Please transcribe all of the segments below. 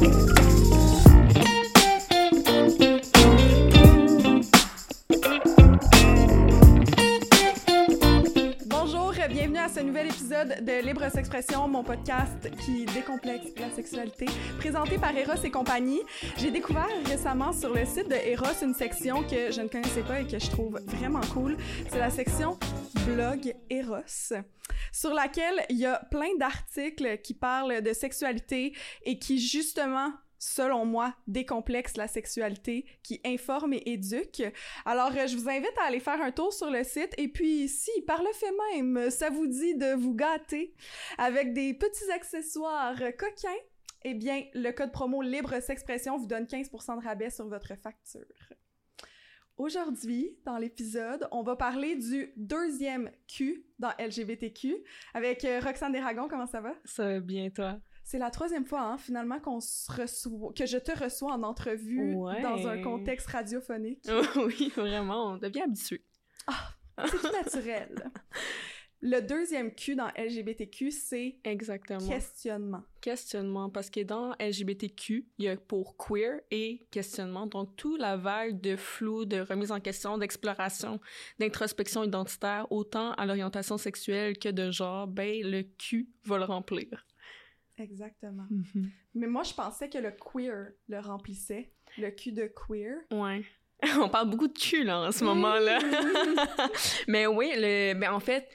Thank you. De Libre Expression, mon podcast qui décomplexe la sexualité, présenté par Eros et compagnie. J'ai découvert récemment sur le site de Eros une section que je ne connaissais pas et que je trouve vraiment cool. C'est la section blog Eros, sur laquelle il y a plein d'articles qui parlent de sexualité et qui justement selon moi, décomplexe la sexualité, qui informe et éduque. Alors, euh, je vous invite à aller faire un tour sur le site. Et puis, si, par le fait même, ça vous dit de vous gâter avec des petits accessoires coquins, eh bien, le code promo Libre S'expression vous donne 15% de rabais sur votre facture. Aujourd'hui, dans l'épisode, on va parler du deuxième Q dans LGBTQ avec euh, Roxane Desragons. Comment ça va? Ça va bien, toi? C'est la troisième fois, hein, finalement, qu'on se reçoit, que je te reçois en entrevue Ouais. dans un contexte radiophonique. oui, vraiment, on devient habitué. Ah, c'est tout naturel. Le deuxième Q dans LGBTQ, c'est Exactement. questionnement. Questionnement, parce que dans LGBTQ, il y a pour queer et questionnement, donc toute la vague de flou, de remise en question, d'exploration, d'introspection identitaire, autant à l'orientation sexuelle que de genre, ben le Q va le remplir. Exactement. Mais moi, je pensais que le queer le remplissait. Le Q de queer. Ouais. On parle beaucoup de cul, là, en ce moment-là. Mais oui, le, ben, en fait,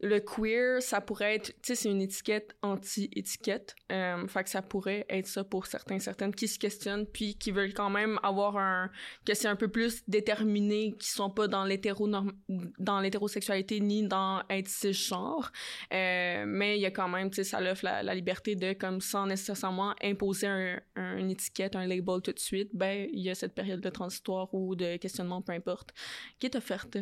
le queer, ça pourrait être, tu sais, c'est une étiquette anti-étiquette. Euh, fait que ça pourrait être ça pour certains, certaines qui se questionnent, puis qui veulent quand même avoir un, que c'est un peu plus déterminé, qui sont pas dans l'hétéro dans l'hétérosexualité ni dans être cisgenre. Euh, mais il y a quand même, tu sais, ça offre la, la liberté de, comme sans nécessairement imposer un, un- une étiquette, un label tout de suite, ben, il y a cette période de transitoire ou de questionnement, peu importe, qui est offerte.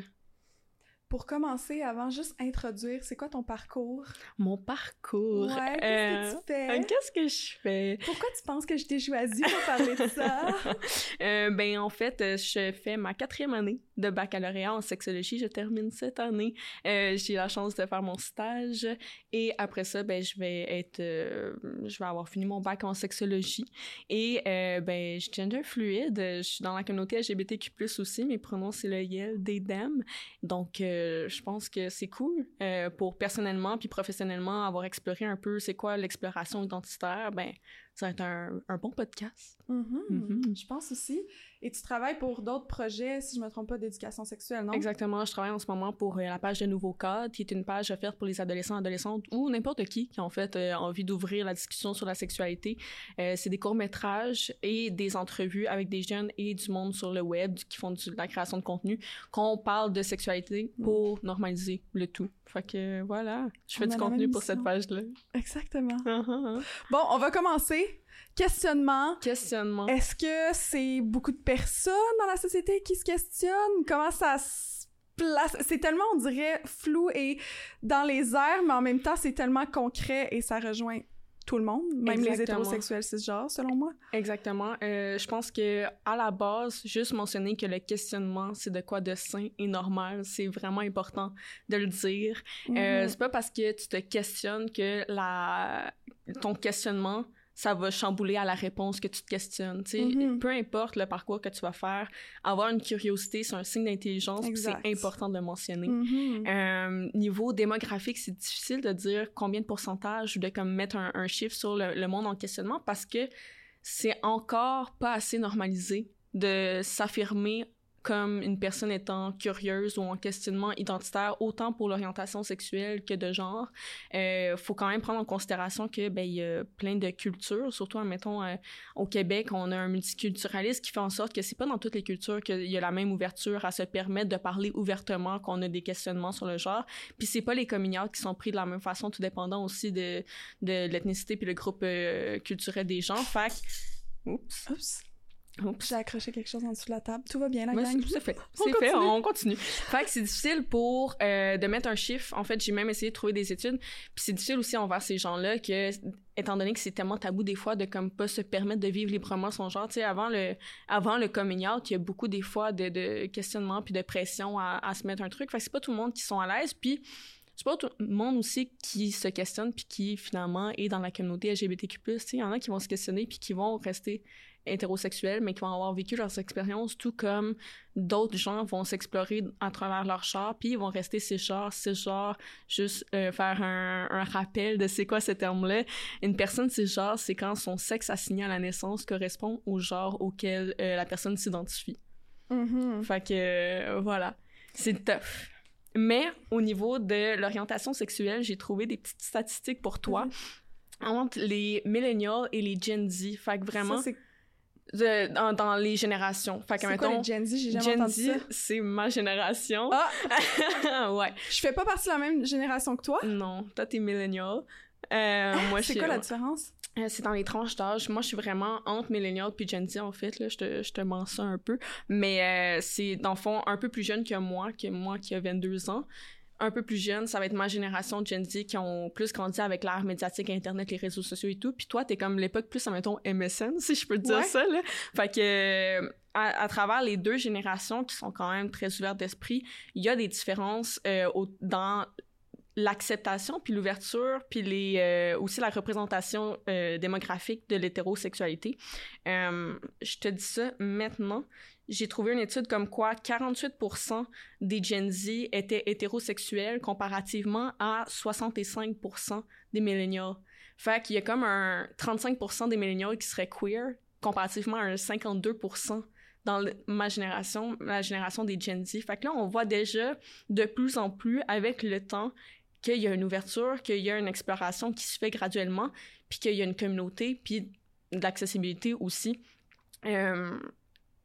Pour commencer, avant, juste introduire, c'est quoi ton parcours? Mon parcours. Ouais, qu'est-ce Euh, que tu fais? euh, Qu'est-ce que je fais? Pourquoi tu penses que je t'ai choisi pour parler de ça? Euh, ben, en fait, euh, je fais ma quatrième année de baccalauréat en sexologie. Je termine cette année. Euh, j'ai la chance de faire mon stage. Et après ça, ben, je vais être... euh, je vais avoir fini mon bac en sexologie. Et, euh, ben, je suis gender fluide. Je suis dans la communauté LGBTQ+, aussi. Mes pronoms, c'est le YEL, des them. Donc, euh, je pense que c'est cool euh, pour personnellement puis professionnellement avoir exploré un peu c'est quoi l'exploration identitaire. Ben, ça va être un, un bon podcast. Mhm, Mhm. Je pense aussi. Et tu travailles pour d'autres projets, si je me trompe pas, d'éducation sexuelle, non? Exactement, je travaille en ce moment pour euh, la page de Nouveau Code, qui est une page offerte pour les adolescents, adolescentes ou n'importe qui qui a en fait euh, envie d'ouvrir la discussion sur la sexualité. Euh, c'est des courts-métrages et des entrevues avec des jeunes et du monde sur le web qui font du- de la création de contenu, qu'on parle de sexualité pour normaliser le tout. Fait que voilà, je fais On du contenu pour cette page-là. Exactement. Ah. Bon, on va commencer. Questionnement. Questionnement. Est-ce que c'est beaucoup de personnes dans la société qui se questionnent? Comment ça se place? C'est tellement, on dirait, flou et dans les airs, mais en même temps, c'est tellement concret et ça rejoint tout le monde, même les Exactement. hétérosexuels cisgenres, selon moi. Exactement. Euh, je pense que à la base, juste mentionner que le questionnement, c'est de quoi de sain et normal, c'est vraiment important de le dire. Euh, Mhm. c'est pas parce que tu te questionnes que la ton questionnement ça va chambouler à la réponse que tu te questionnes. Tu sais, Mhm. peu importe le parcours que tu vas faire, avoir une curiosité, c'est un signe d'intelligence, c'est important de le mentionner. Euh, niveau démographique, c'est difficile de dire combien de pourcentage ou de comme mettre un, un chiffre sur le, le monde en questionnement parce que c'est encore pas assez normalisé de s'affirmer comme une personne étant curieuse ou en questionnement identitaire, autant pour l'orientation sexuelle que de genre. Euh, faut quand même prendre en considération que ben il y a plein de cultures, surtout admettons euh, au Québec, on a un multiculturalisme qui fait en sorte que c'est pas dans toutes les cultures qu'il y a la même ouverture à se permettre de parler ouvertement qu'on a des questionnements sur le genre. Puis c'est pas les coming qui sont pris de la même façon, tout dépendant aussi de, de l'ethnicité puis le groupe euh, culturel des gens. Fait. Oups, Oups. J'ai accroché quelque chose en dessous de la table. Tout va bien, la Ouais, gang? c'est fait. On C'est fait, continue. on continue. Fait que c'est difficile pour euh, de mettre un chiffre. En fait, j'ai même essayé de trouver des études. Puis c'est difficile aussi envers ces gens-là que, étant donné que c'est tellement tabou des fois de comme pas se permettre de vivre librement son genre. Tu sais, avant le, avant le coming out, il y a beaucoup des fois de, de questionnements puis de pression à, à se mettre un truc. Fait que c'est pas tout le monde qui sont à l'aise. Puis c'est pas tout le monde aussi qui se questionne puis qui finalement est dans la communauté LGBTQ+. Il y en a qui vont se questionner puis qui vont rester hétérosexuels, mais qui vont avoir vécu leurs expériences, tout comme d'autres gens vont s'explorer à travers leur char, puis ils vont rester ces chars, ces genres, juste euh, faire un, un, rappel de c'est quoi ce terme-là. Une personne genre, c'est quand son sexe assigné à la naissance correspond au genre auquel euh, la personne s'identifie. Mm-hmm. Fait que, euh, voilà, c'est tough. Mais au niveau de l'orientation sexuelle, j'ai trouvé des petites statistiques pour toi. Mm-hmm. Entre les millennials et les Gen Z. Fait que vraiment de, dans, dans, les générations. Fait que, c'est quoi les Gen Z? J'ai jamais Gen entendu Z, c'est ma génération. Ah! ouais. Je fais pas partie de la même génération que toi? Non, toi, t'es millennial. Euh, moi, c'est quoi la différence? Euh, c'est dans les tranches d'âge. Moi, je suis vraiment entre millennial puis Gen Z, en fait. Là, je, te, je te mens ça un peu. Mais euh, c'est, dans le fond, un peu plus jeune que moi, que moi qui a 22 ans un peu plus jeune, ça va être ma génération de Gen Z qui ont plus grandi avec l'ère médiatique, Internet, les réseaux sociaux et tout. Puis toi, t'es comme l'époque plus, mettons, MSN, si je peux te dire Ouais. ça, là. Fait que, à, à travers les deux générations qui sont quand même très ouvertes d'esprit, il y a des différences euh, au- dans l'acceptation puis l'ouverture puis les euh, aussi la représentation euh, démographique de l'hétérosexualité. Euh, je te dis ça maintenant. J'ai trouvé une étude comme quoi 48% des Gen Z étaient hétérosexuels comparativement à 65% des millennials. Fait qu'il y a comme un 35% des millennials qui seraient queer comparativement à un 52% dans ma génération, la génération des Gen Z. Fait que là, on voit déjà de plus en plus avec le temps qu'il y a une ouverture, qu'il y a une exploration qui se fait graduellement, puis qu'il y a une communauté, puis de l'accessibilité aussi. Euh,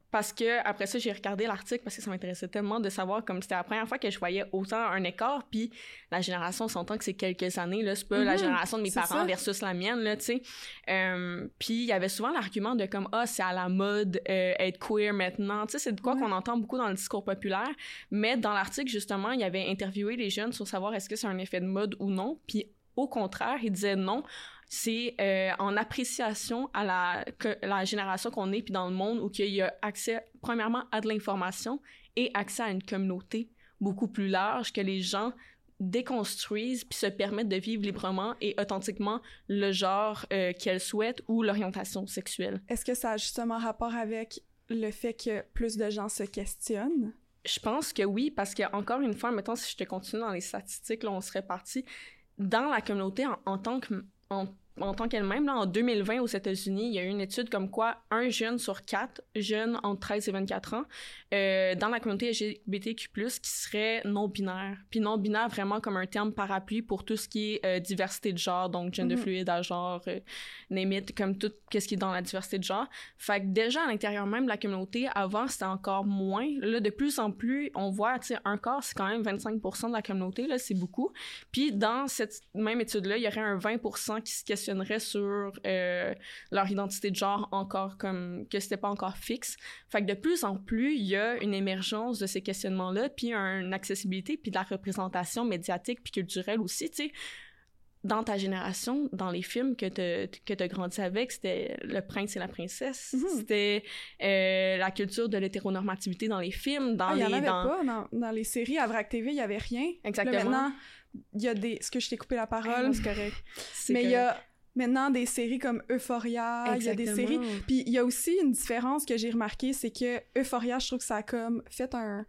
parce que après ça, j'ai regardé l'article parce que ça m'intéressait tellement de savoir comme c'était la première fois que je voyais autant un écart, puis la génération, on s'entend que c'est quelques années, là, c'est pas la Mhm, génération de mes parents ça. versus la mienne, là, tu sais. Euh, puis il y avait souvent l'argument de comme, ah, c'est à la mode euh, être queer maintenant, tu sais, c'est de quoi Ouais. qu'on entend beaucoup dans le discours populaire, mais dans l'article, justement, il y avait interviewé les jeunes sur savoir est-ce que c'est un effet de mode ou non, puis au contraire, il disait non, c'est euh, en appréciation à la, que, la génération qu'on est, puis dans le monde où il y a accès, premièrement, à de l'information et accès à une communauté beaucoup plus large que les gens déconstruisent puis se permettent de vivre librement et authentiquement le genre euh, qu'elles souhaitent ou l'orientation sexuelle. Est-ce que ça a justement rapport avec le fait que plus de gens se questionnent? Je pense que oui, parce que encore une fois, mettons, si je te continue dans les statistiques, là, on serait parti dans la communauté en, en tant que en, en tant qu'elle-même. En 2020, aux États-Unis, il y a eu une étude comme quoi un jeune sur quatre jeunes entre 13 et 24 ans euh, dans la communauté LGBTQ+, qui serait non-binaire. Puis non-binaire, vraiment comme un terme parapluie pour tout ce qui est euh, diversité de genre, donc gender Mhm. fluide, à genre, euh, comme tout ce qui est dans la diversité de genre. Fait que déjà, à l'intérieur même de la communauté, avant, c'était encore moins. Là, de plus en plus, on voit, tu sais, un quart, c'est quand même 25% de la communauté, là, c'est beaucoup. Puis dans cette même étude-là, il y aurait un 20% qui se sur euh, leur identité de genre encore comme que c'était pas encore fixe. Fait que de plus en plus, il y a une émergence de ces questionnements-là, puis une accessibilité, puis de la représentation médiatique, puis culturelle aussi, tu sais. Dans ta génération, dans les films que tu que as grandi avec, c'était le prince et la princesse. Mhm. C'était euh, la culture de l'hétéronormativité dans les films, dans Ah, il les... y en avait dans... pas dans, dans les séries. À Vrac TV, il y avait rien. Exactement. Là, maintenant, il y a des... Est-ce que je t'ai coupé la parole? c'est correct. Mais il y a maintenant des séries comme Euphoria, il y a des séries... Puis il y a aussi une différence que j'ai remarqué, c'est que Euphoria, je trouve que ça a comme fait un...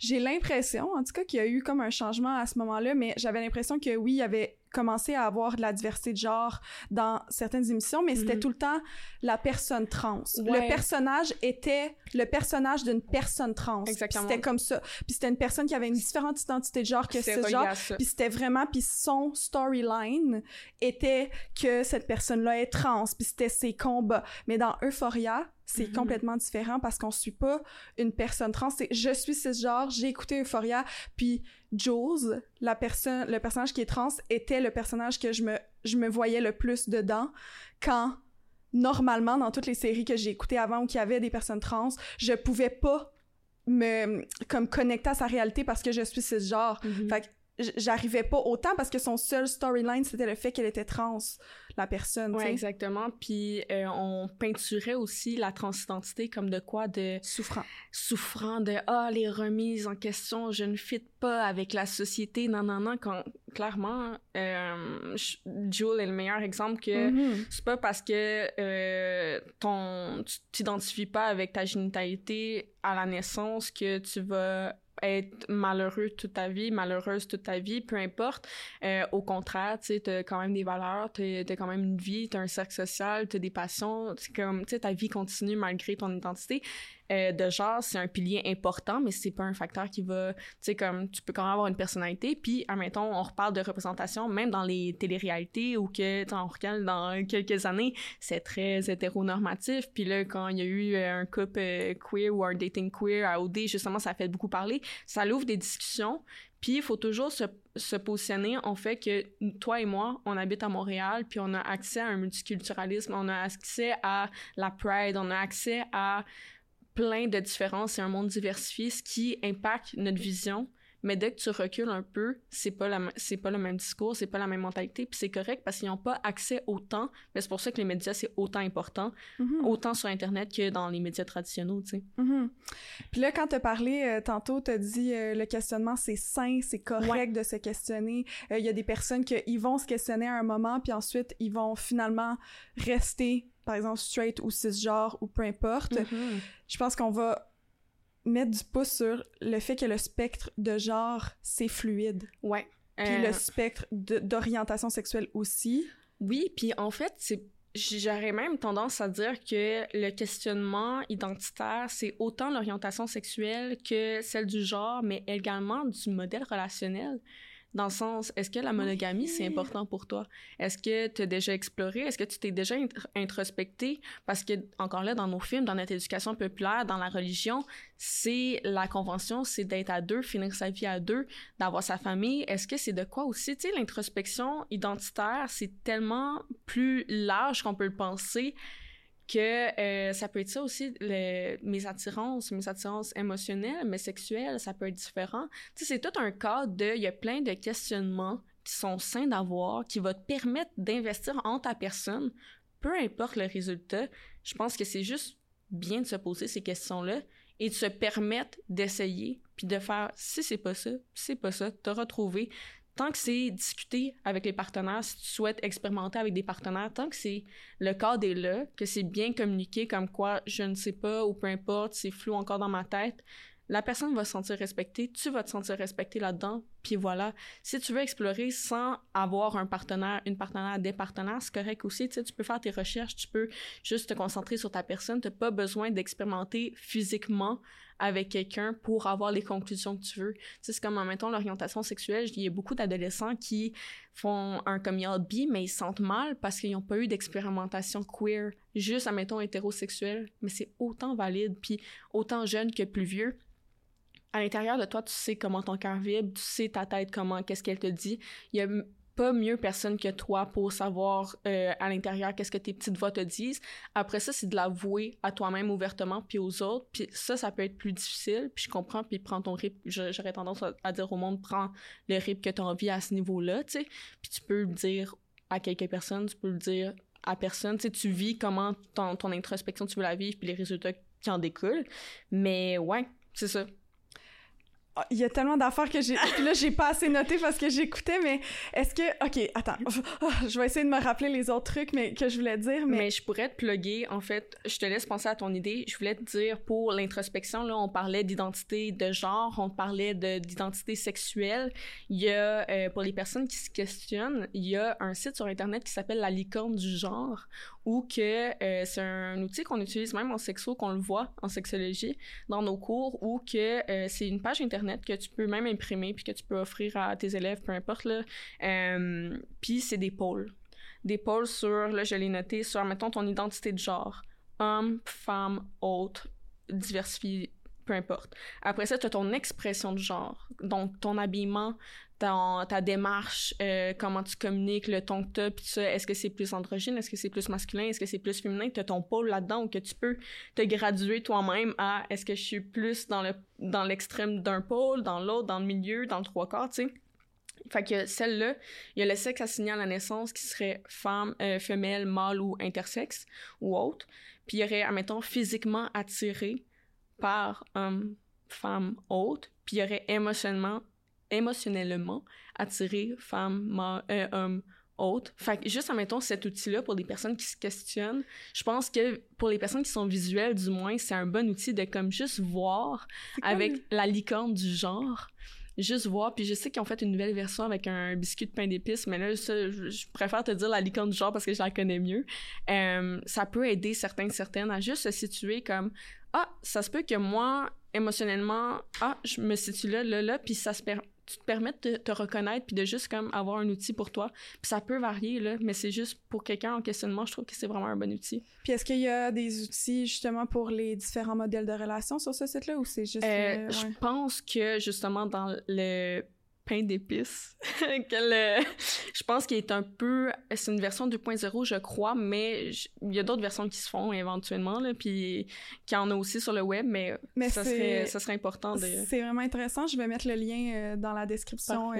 J'ai l'impression, en tout cas, qu'il y a eu comme un changement à ce moment-là, mais j'avais l'impression que oui, il y avait commencé à avoir de la diversité de genre dans certaines émissions, mais c'était Mhm. tout le temps la personne trans. Ouais. Le personnage était le personnage d'une personne trans. Exactement. C'était comme ça. Puis c'était une personne qui avait une différente identité de genre que ce genre. Puis c'était vraiment, puis son storyline était que cette personne-là est trans, puis c'était ses combats. Mais dans Euphoria, c'est Mhm. complètement différent parce qu'on suit pas une personne trans. C'est je suis cisgenre, j'ai écouté Euphoria, puis Jules, la personne, le personnage qui est trans, était le personnage que je me, je me voyais le plus dedans quand normalement dans toutes les séries que j'ai écoutées avant où il y avait des personnes trans, je pouvais pas me comme connecter à sa réalité parce que je suis cisgenre. Mhm. Fait que j'arrivais pas autant parce que son seul storyline c'était le fait qu'elle était trans la personne ouais, exactement. Puis euh, on peinturait aussi la transidentité comme de quoi de souffrant. souffrant de ah les remises en question je ne fit pas avec la société non non non quand clairement euh, Jules est le meilleur exemple que mm-hmm. c'est pas parce que euh, ton tu t'identifies pas avec ta génitalité à la naissance que tu vas être malheureux toute ta vie, malheureuse toute ta vie, peu importe. Euh, au contraire, tu sais, t'as quand même des valeurs, t'as as quand même une vie, t'as un cercle social, t'as des passions, comme, tu sais, ta vie continue malgré ton identité. Euh, de genre, c'est un pilier important, mais c'est pas un facteur qui va, tu sais, comme, tu peux quand même avoir une personnalité, puis, admettons, on reparle de représentation, même dans les téléréalités, ou que, on regarde dans quelques années, c'est très hétéronormatif, puis là, quand il y a eu euh, un couple euh, queer ou un dating queer à OD, justement, ça a fait beaucoup parler, ça l'ouvre des discussions, puis il faut toujours se, se, positionner en fait que toi et moi, on habite à Montréal, puis on a accès à un multiculturalisme, on a accès à la pride, on a accès à plein de différences et un monde diversifié, ce qui impacte notre vision. Mais dès que tu recules un peu, c'est pas la, c'est pas le même discours, c'est pas la même mentalité, puis c'est correct parce qu'ils n'ont pas accès au temps. Mais c'est pour ça que les médias c'est autant important, mm-hmm. autant sur internet que dans les médias traditionnels, tu sais. Mm-hmm. Puis là, quand tu as parlé euh, tantôt, tu as dit euh, le questionnement c'est sain, c'est correct de se questionner. Euh, il y a des personnes qui vont se questionner à un moment, puis ensuite ils vont finalement rester par exemple straight ou cisgenre ou peu importe, mm-hmm. je pense qu'on va mettre du pouce sur le fait que le spectre de genre, c'est fluide. Ouais. Puis le euh, spectre d'orientation sexuelle aussi. Oui, puis en fait, c'est J'aurais même tendance à dire que le questionnement identitaire, c'est autant l'orientation sexuelle que celle du genre, mais également du modèle relationnel. Dans le sens, est-ce que la monogamie, c'est important pour toi? Est-ce que tu as déjà exploré? Est-ce que tu t'es déjà introspecté? Parce que, encore là, dans nos films, dans notre éducation populaire, dans la religion, c'est la convention, c'est d'être à deux, finir sa vie à deux, d'avoir sa famille. Est-ce que c'est de quoi aussi? Tu sais, l'introspection identitaire, c'est tellement plus large qu'on peut le penser que euh, ça peut être ça aussi, mes attirances, mes attirances émotionnelles, mais sexuelles, ça peut être différent. Tu sais, c'est tout un cas de, il y a plein de questionnements qui sont sains d'avoir, qui vont te permettre d'investir en ta personne, peu importe le résultat. Je pense que c'est juste bien de se poser ces questions-là et de se permettre d'essayer, puis de faire, si c'est pas ça, c'est pas ça, te retrouver tant que c'est discuter avec les partenaires, si tu souhaites expérimenter avec des partenaires, tant que c'est le cadre est là, que c'est bien communiqué comme quoi je ne sais pas ou peu importe, c'est flou encore dans ma tête, la personne va se sentir respectée, tu vas te sentir respecté là-dedans, puis voilà. Si tu veux explorer sans avoir un partenaire, une partenaire, des partenaires, c'est correct aussi, tu sais, tu peux faire tes recherches, tu peux juste te concentrer sur ta personne, tu n'as pas besoin d'expérimenter physiquement avec quelqu'un pour avoir les conclusions que tu veux. Tu sais, c'est comme, mettons, l'orientation sexuelle, il y a beaucoup d'adolescents qui font un coming out bi, mais ils se sentent mal parce qu'ils n'ont pas eu d'expérimentation queer, juste, admettons, hétérosexuelle, mais c'est autant valide, puis autant jeune que plus vieux à l'intérieur de toi, tu sais comment ton cœur vibre, tu sais ta tête comment, qu'est-ce qu'elle te dit. Il y a pas mieux personne que toi pour savoir euh, à l'intérieur qu'est-ce que tes petites voix te disent. Après ça, c'est de l'avouer à toi-même ouvertement puis aux autres. Puis ça, ça peut être plus difficile. Puis je comprends, puis prends ton rythme. J'aurais tendance à, dire au monde, prends le rythme que tu envie à ce niveau-là, tu sais. Puis tu peux le dire à quelques personnes, tu peux le dire à personne. Tu sais, tu vis comment ton introspection, tu veux la vivre, puis les résultats qui en découlent. Mais ouais, c'est ça. Ah, il y a tellement d'affaires que j'ai. Puis là, j'ai pas assez noté parce que j'écoutais, mais est-ce que. Ok, attends. Je vais essayer de me rappeler les autres trucs mais, que je voulais dire. Mais... mais je pourrais te plugger. En fait, je te laisse penser à ton idée. Je voulais te dire pour l'introspection, là, on parlait d'identité de genre, on parlait d'identité sexuelle. Il y a, euh, pour les personnes qui se questionnent, il y a un site sur Internet qui s'appelle La licorne du genre ou que euh, c'est un outil qu'on utilise même en sexo, qu'on le voit en sexologie dans nos cours, ou que euh, c'est une page internet que tu peux même imprimer puis que tu peux offrir à tes élèves, peu importe puis c'est des pôles, des pôles sur, là je l'ai noté sur, mettons ton identité de genre, homme, femme, autre, diversifié, peu importe. Après ça, tu as ton expression de genre, donc ton habillement, ta, démarche, euh, comment tu communiques, le ton que tu as, puis ça, est-ce que c'est plus androgyne, est-ce que c'est plus masculin, est-ce que c'est plus féminin, tu as ton pôle là-dedans ou que tu peux te graduer toi-même à est-ce que je suis plus dans le dans l'extrême d'un pôle, dans l'autre, dans le milieu, dans le trois quarts, tu sais? Fait que celle-là, il y a le sexe assigné à la naissance qui serait femme, euh, femelle, mâle ou intersexe ou autre. Puis il y aurait, admettons, physiquement attiré par homme, femme, autre. Puis il y aurait émotionnellement, émotionnellement attiré femme, euh, homme, autre. Fait que juste, admettons, cet outil-là pour des personnes qui se questionnent, je pense que pour les personnes qui sont visuelles, du moins, c'est un bon outil de comme juste voir avec la licorne du genre juste voir. Puis je sais qu'ils ont fait une nouvelle version avec un biscuit de pain d'épices, mais là, ça, je, préfère te dire la licorne du genre parce que je la connais mieux. Euh, ça peut aider certains certaines à juste se situer comme ah, ça se peut que moi, émotionnellement, ah, je me situe là, là, là, puis ça se permet tu te permets de te reconnaître puis de juste comme avoir un outil pour toi. Puis ça peut varier, là, mais c'est juste pour quelqu'un en questionnement, je trouve que c'est vraiment un bon outil. Puis est-ce qu'il y a des outils justement pour les différents modèles de relations sur ce site-là ou c'est juste... Euh, je pense que justement dans le pain d'épices. je pense qu'il est un peu... C'est une version 2.0, je crois, mais il y a d'autres versions qui se font éventuellement, là, puis qu'il y en a aussi sur le web, mais, mais ça, serait, ça serait important de... C'est vraiment intéressant. Je vais mettre le lien euh, dans la description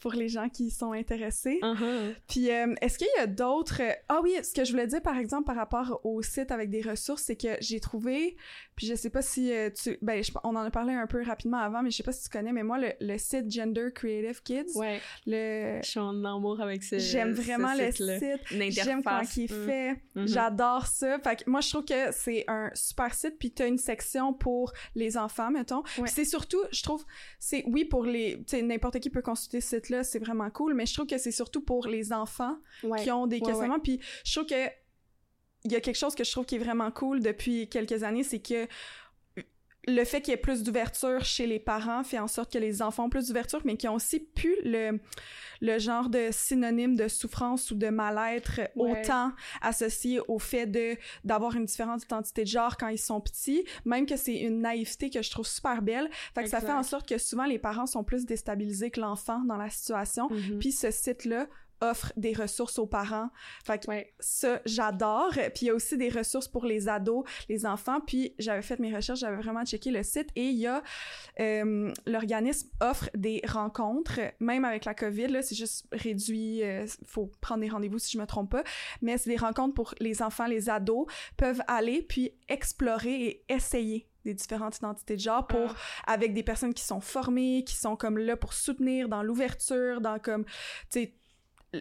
pour les gens qui sont intéressés. Uh-huh. Puis, euh, est-ce qu'il y a d'autres... Ah oui, ce que je voulais dire, par exemple, par rapport au site avec des ressources, c'est que j'ai trouvé, puis je sais pas si euh, tu... Ben, on en a parlé un peu rapidement avant, mais je sais pas si tu connais, mais moi, le, site Gender Creative Kids... Ouais. Le... Je suis en amour avec ce J'aime vraiment le site. J'aime comment il est mm. fait. Mm-hmm. J'adore ça. Fait que moi, je trouve que c'est un super site, puis tu as une section pour les enfants, mettons. c'est surtout, je trouve, c'est... Oui, pour les... Tu sais, n'importe qui peut consulter ce site là c'est vraiment cool, mais je trouve que c'est surtout pour les enfants qui ont des questionnements. Puis je trouve que il y a quelque chose que je trouve qui est vraiment cool depuis quelques années, c'est que le fait qu'il y ait plus d'ouverture chez les parents fait en sorte que les enfants ont plus d'ouverture, mais qui ont aussi pu le, le genre de synonyme de souffrance ou de mal-être autant associé au fait de d'avoir une différente identité de genre quand ils sont petits, même que c'est une naïveté que je trouve super belle. Fait que ça fait en sorte que souvent les parents sont plus déstabilisés que l'enfant dans la situation. Mm-hmm. Puis ce site-là offre des ressources aux parents. Fait que ça, j'adore. Puis il y a aussi des ressources pour les ados, les enfants. Puis j'avais fait mes recherches, j'avais vraiment checké le site et il y a euh, l'organisme offre des rencontres, même avec la COVID. Là, c'est juste réduit. Il euh, faut prendre des rendez-vous si je me trompe pas. Mais c'est des rencontres pour les enfants, les ados peuvent aller puis explorer et essayer des différentes identités de genre pour ah. avec des personnes qui sont formées qui sont comme là pour soutenir dans l'ouverture dans comme tu sais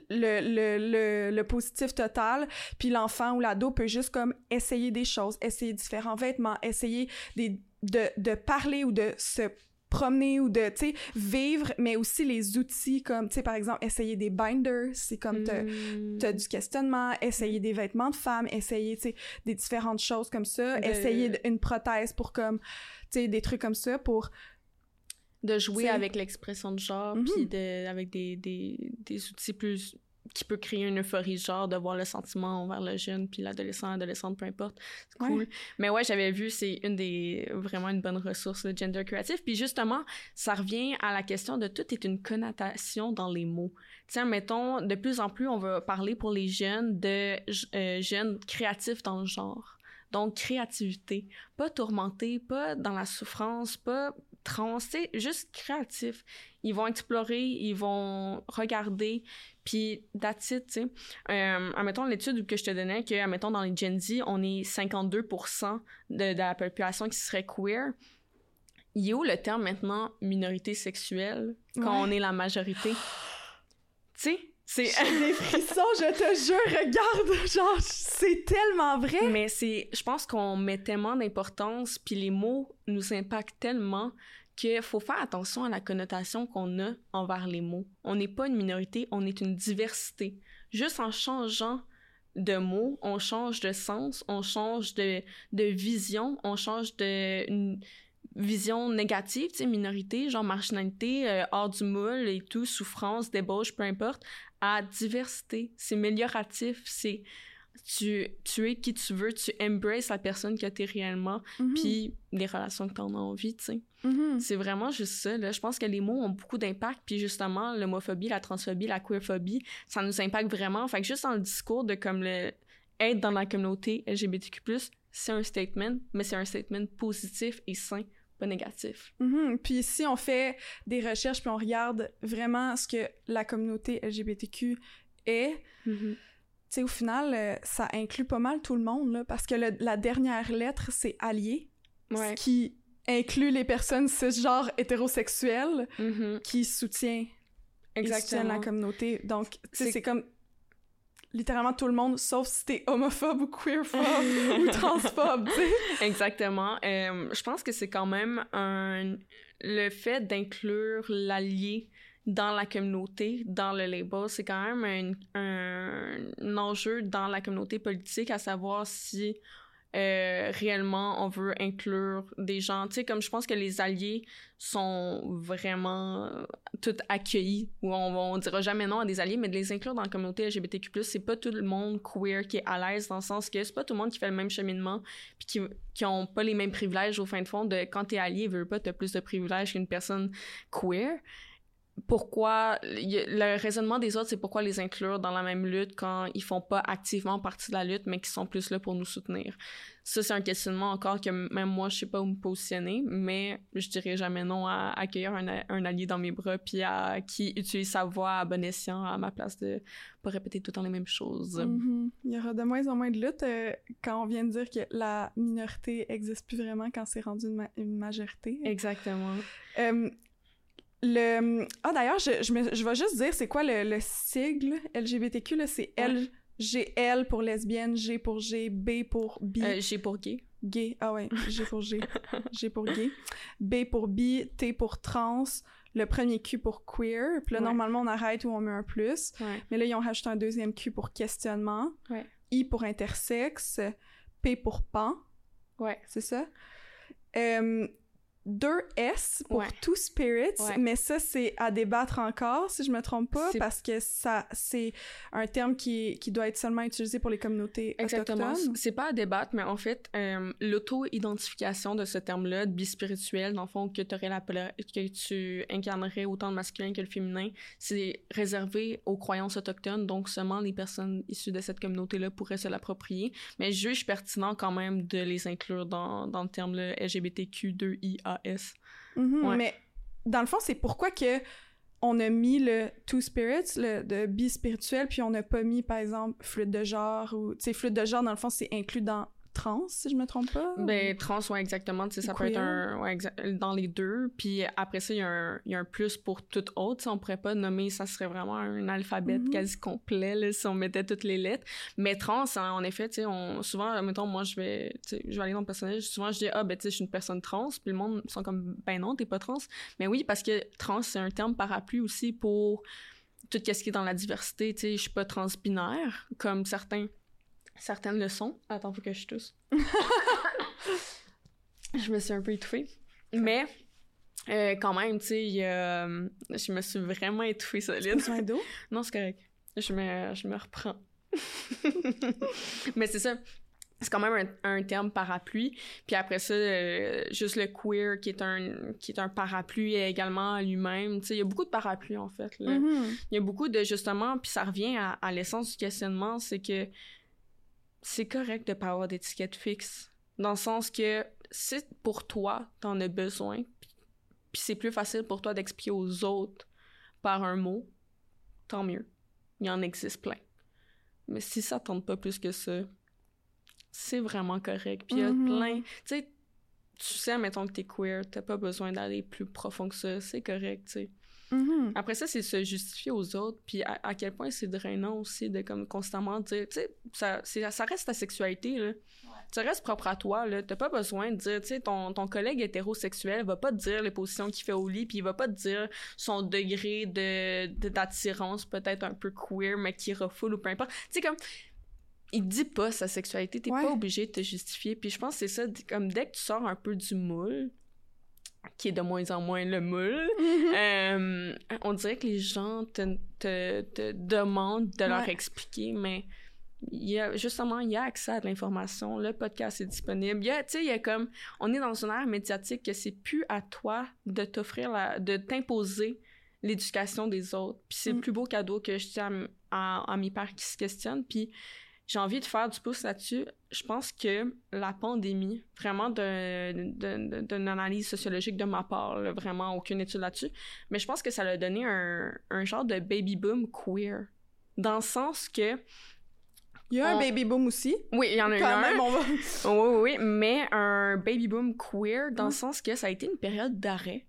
le, le, le, positif total, puis l'enfant ou l'ado peut juste comme essayer des choses, essayer différents vêtements, essayer des, de, de parler ou de se promener ou de, tu sais, vivre, mais aussi les outils comme, tu sais, par exemple, essayer des binders, c'est comme t'as, as du questionnement, essayer des vêtements de femme, essayer, tu sais, des différentes choses comme ça, essayer une prothèse pour comme, tu sais, des trucs comme ça pour de jouer avec l'expression de genre, mm-hmm. puis de, avec des, des, des, outils plus qui peut créer une euphorie genre de voir le sentiment envers le jeune puis l'adolescent adolescente peu importe. C'est cool. Mais ouais j'avais vu c'est une des vraiment une bonne ressource le gender créatif puis justement ça revient à la question de tout est une connotation dans les mots. Tiens mettons de plus en plus on va parler pour les jeunes de euh, jeunes créatifs dans le genre. Donc créativité. Pas tourmenté pas dans la souffrance pas c'est juste créatif. Ils vont explorer, ils vont regarder, puis that's it, tu sais. Euh, admettons l'étude que je te donnais, que, admettons, dans les Gen Z, on est 52% de, de, la population qui serait queer. Il y a où le terme maintenant minorité sexuelle quand on est la majorité? tu sais, c'est des frissons, je te jure, regarde, genre c'est tellement vrai. Mais c'est je pense qu'on met tellement d'importance puis les mots nous impactent tellement qu'il faut faire attention à la connotation qu'on a envers les mots. On n'est pas une minorité, on est une diversité. Juste en changeant de mots, on change de sens, on change de, de vision, on change de une vision négative, tu sais, minorité, genre marginalité, euh, hors du moule et tout, souffrance, débauche, peu importe, à diversité. C'est amélioratif, c'est tu, tu es qui tu veux, tu embraces la personne que tu es réellement, mm-hmm. puis les relations que tu en as envie, tu sais. Mm-hmm. C'est vraiment juste ça, là. Je pense que les mots ont beaucoup d'impact, puis justement, l'homophobie, la transphobie, la queerphobie, ça nous impacte vraiment. Fait que juste dans le discours de comme le être dans la communauté LGBTQ+, c'est un statement, mais c'est un statement positif et sain pas négatif. Mhm. Puis si on fait des recherches puis on regarde vraiment ce que la communauté LGBTQ est, Mhm. tu sais, au final, euh, ça inclut pas mal tout le monde, là, parce que le- la dernière lettre, c'est allié, Ouais. ce qui inclut les personnes cisgenres hétérosexuelles Mhm. qui soutient, soutiennent la communauté. Donc, tu sais, C'est- c'est comme littéralement tout le monde, sauf si t'es homophobe ou queerphobe ou transphobe, tu sais. Exactement. Euh, je pense que c'est quand même un... Le fait d'inclure l'allié dans la communauté, dans le label, c'est quand même un, un- un enjeu dans la communauté politique, à savoir si euh, réellement on veut inclure des gens. Tu sais, comme je pense que les alliés sont vraiment euh, tout accueillis, ou on, on dira jamais non à des alliés, mais de les inclure dans la communauté LGBTQ+, c'est pas tout le monde queer qui est à l'aise dans le sens que c'est pas tout le monde qui fait le même cheminement, puis qui, qui ont pas les mêmes privilèges au fin de fond de quand t'es allié, veux pas, t'as plus de privilèges qu'une personne queer. Pourquoi, le raisonnement des autres, c'est pourquoi les inclure dans la même lutte quand ils font pas activement partie de la lutte, mais qui sont plus là pour nous soutenir. Ça, c'est un questionnement encore que même moi, je sais pas où me positionner, mais je dirais jamais non à accueillir un, un allié dans mes bras, puis à qui utilise sa voix à bon escient à ma place de pas répéter tout le temps les mêmes choses. Mhm. Il y aura de moins en moins de luttes euh, quand on vient de dire que la minorité existe plus vraiment quand c'est rendu une, ma- une majorité. Exactement. Euh, le... Ah, d'ailleurs, je, je, me- je vais juste dire, c'est quoi le, le sigle LGBTQ, là? C'est Ouais. LGL pour lesbienne, G pour G, B pour bi, Euh, J'ai pour gay. gay. Ah ouais, G pour G. G pour gay. B pour bi, T pour trans, le premier Q pour queer. Puis là, Ouais. normalement, on arrête ou on met un plus. Ouais. Mais là, ils ont rajouté un deuxième Q pour questionnement. Ouais. I pour intersexe. P pour pan. Ouais. C'est ça? Euh, deux S pour Ouais. Two Spirits, Ouais. mais ça, c'est à débattre encore, si je me trompe pas, parce que ça, c'est un terme qui, qui doit être seulement utilisé pour les communautés Exactement. autochtones. C'est pas à débattre, mais en fait, euh, l'auto-identification de ce terme-là, de bispirituel, dans le fond, que, t'aurais la que tu incarnerais autant le masculin que le féminin, c'est réservé aux croyances autochtones, donc seulement les personnes issues de cette communauté-là pourraient se l'approprier. Mais je juge pertinent quand même de les inclure dans, dans le terme là, LGBTQ2IAS. Mhm, Ouais. Mais dans le fond, c'est pourquoi que on a mis le Two Spirits, le de bispirituel, puis on n'a pas mis, par exemple, fluide de genre, ou, tu sais, fluide de genre, dans le fond, c'est inclus dans trans, si je me trompe pas. Ben, trans, ouais, exactement. Tu sais, ça peut être Queer. un. Ouais, exa- dans les deux. Puis après ça, il y, a un- il y a un plus pour tout autre. On pourrait pas nommer, ça serait vraiment un alphabet Mhm. quasi complet, là, si on mettait toutes les lettres. Mais trans, hein, en effet, tu sais, on, souvent, mettons, moi, je vais, tu sais, je vais aller dans le personnage, souvent, je dis, ah, ben, tu sais, je suis une personne trans. Puis le monde sont comme, ben non, t'es pas trans. Mais oui, parce que trans, c'est un terme parapluie aussi pour tout ce qui est dans la diversité. Tu sais, je suis pas transbinaire, comme certains. Certaines le sont. Attends, faut que je tousse. je me suis un peu étouffée. Mais, euh, quand même, tu sais, euh, je me suis vraiment étouffée solide. Besoin d'eau? Non, c'est correct. Je me, je me reprends. Mais c'est ça. C'est quand même un, un terme parapluie. Puis après ça, euh, juste le queer qui est un, qui est un parapluie également à lui-même. Tu sais, il y a beaucoup de parapluies, en fait. là. Mhm. Il y a beaucoup de justement, puis ça revient à, à l'essence du questionnement, c'est que c'est correct de pas avoir d'étiquette fixe. Dans le sens que si pour toi, t'en as besoin, puis c'est plus facile pour toi d'expliquer aux autres par un mot, tant mieux. Il en existe plein. Mais si ça tente pas plus que ça, c'est vraiment correct. Puis il y a Mhm. plein. Tu sais, tu sais, mettons que t'es queer, t'as pas besoin d'aller plus profond que ça, c'est correct, tu sais. Mhm. Après ça, c'est se justifier aux autres, puis à, à quel point c'est drainant aussi de comme constamment dire, tu sais, ça, ça reste ta sexualité, là. Ça reste propre à toi, là. T'as pas besoin de dire, tu sais, ton, ton collègue hétérosexuel va pas te dire les positions qu'il fait au lit, puis il va pas te dire son degré de, de- d'attirance peut-être un peu queer, mais qui refoule ou peu importe. Tu sais, comme, il dit pas sa sexualité, t'es Ouais. pas obligé de te justifier, puis je pense que c'est ça, comme dès que tu sors un peu du moule, qui est de moins en moins le moule, euh, on dirait que les gens te, te, te demandent de leur Ouais. expliquer, mais il y a, justement, il y a accès à de l'information. Le podcast est disponible. Il y a, tu sais, il y a comme, on est dans une ère médiatique que c'est plus à toi de t'offrir la, de t'imposer l'éducation des autres. Puis c'est Mm. le plus beau cadeau que je tiens à, à, à mes pères qui se questionnent. Puis j'ai envie de faire du pouce là-dessus. Je pense que la pandémie, vraiment d'une analyse sociologique de ma part, vraiment aucune étude là-dessus, mais je pense que ça a donné un, un genre de baby boom queer. Dans le sens que il y a un baby boom aussi. Oui, il y en a eu un. oui, oui, mais un baby boom queer dans le sens que ça a été une période d'arrêt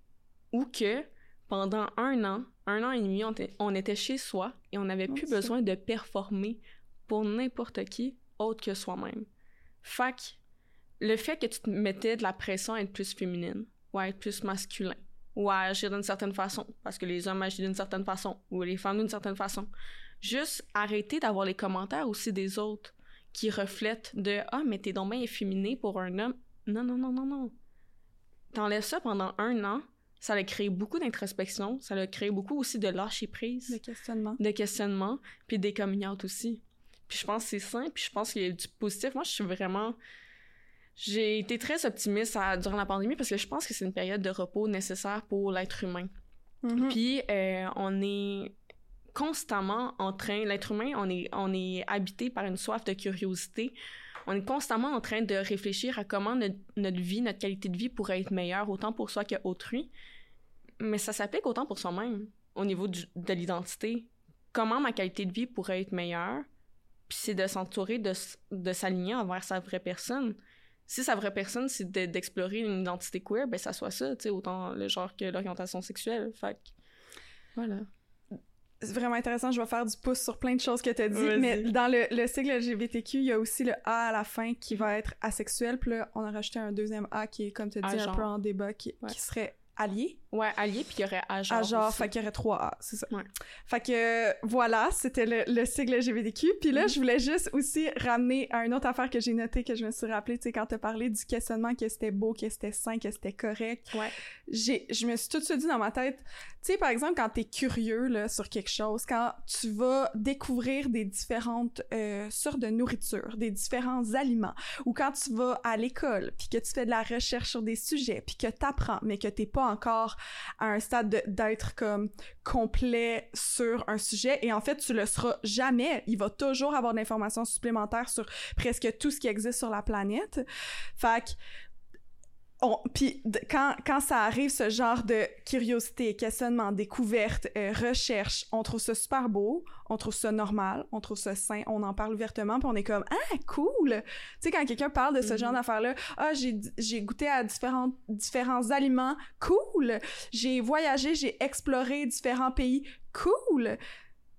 où que pendant un an, un an et demi, on, était chez soi et on n'avait plus besoin de performer pour n'importe qui autre que soi-même. Fac, le fait que tu te mettais de la pression à être plus féminine ou à être plus masculin ou à agir d'une certaine façon parce que les hommes agissent d'une certaine façon ou les femmes d'une certaine façon. Juste arrêter d'avoir les commentaires aussi des autres qui reflètent de ah mais t'es donc bien efféminé pour un homme. Non non non non non. T'enlèves ça pendant un an, ça a créé beaucoup d'introspection, ça a créé beaucoup aussi de lâcher prise, de questionnement, de questionnement, puis des coming aussi. Puis je pense que c'est sain, puis je pense qu'il y a du positif. Moi, je suis vraiment... J'ai été très optimiste durant la pandémie parce que je pense que c'est une période de repos nécessaire pour l'être humain. Mm-hmm. Puis euh, on est constamment en train, l'être humain, on est, on est habité par une soif de curiosité. On est constamment en train de réfléchir à comment notre, notre vie, notre qualité de vie pourrait être meilleure, autant pour soi qu'autrui. Mais ça s'applique autant pour soi-même, au niveau de l'identité. Comment ma qualité de vie pourrait être meilleure? Puis c'est de s'entourer, de, de s'aligner envers sa vraie personne. Si sa vraie personne, c'est d'explorer une identité queer, ben ça soit ça, tu sais, autant le genre que l'orientation sexuelle. Fait voilà. C'est vraiment intéressant, je vais faire du pouce sur plein de choses que tu as dit, mais dans le, le sigle LGBTQ, il y a aussi le A à la fin qui va être asexuel, puis là, on a rajouté un deuxième A qui est, comme tu as dit, un peu en débat, qui, qui serait allié. Ouais, allié, puis il y aurait Ajar. Ajar, fait qu'il y aurait trois A, c'est ça. Ouais. Fait que voilà, c'était le, le sigle LGBTQ. Puis là, mm-hmm. je voulais juste aussi ramener à une autre affaire que j'ai notée, que je me suis rappelé, tu sais, quand t'as parlé du questionnement que c'était beau, que c'était sain, que c'était correct. Ouais. J'ai, je me suis tout de suite dit dans ma tête, tu sais, par exemple, quand t'es curieux, là, sur quelque chose, quand tu vas découvrir des différentes euh, sortes de nourriture, des différents aliments, ou quand tu vas à l'école, puis que tu fais de la recherche sur des sujets, puis que t'apprends, mais que t'es pas encore à un stade d'être comme complet sur un sujet. Et en fait tu le seras jamais. Il va toujours avoir d'informations supplémentaires sur presque tout ce qui existe sur la planète. Fait puis quand, quand ça arrive, ce genre de curiosité, questionnement, découverte, euh, recherche, on trouve ça super beau, on trouve ça normal, on trouve ça sain, on en parle ouvertement, puis on est comme « Ah, cool! » Tu sais, quand quelqu'un parle de ce genre mm-hmm. d'affaires-là, « Ah, j'ai goûté à différents, différents aliments, cool! J'ai voyagé, j'ai exploré différents pays, cool! »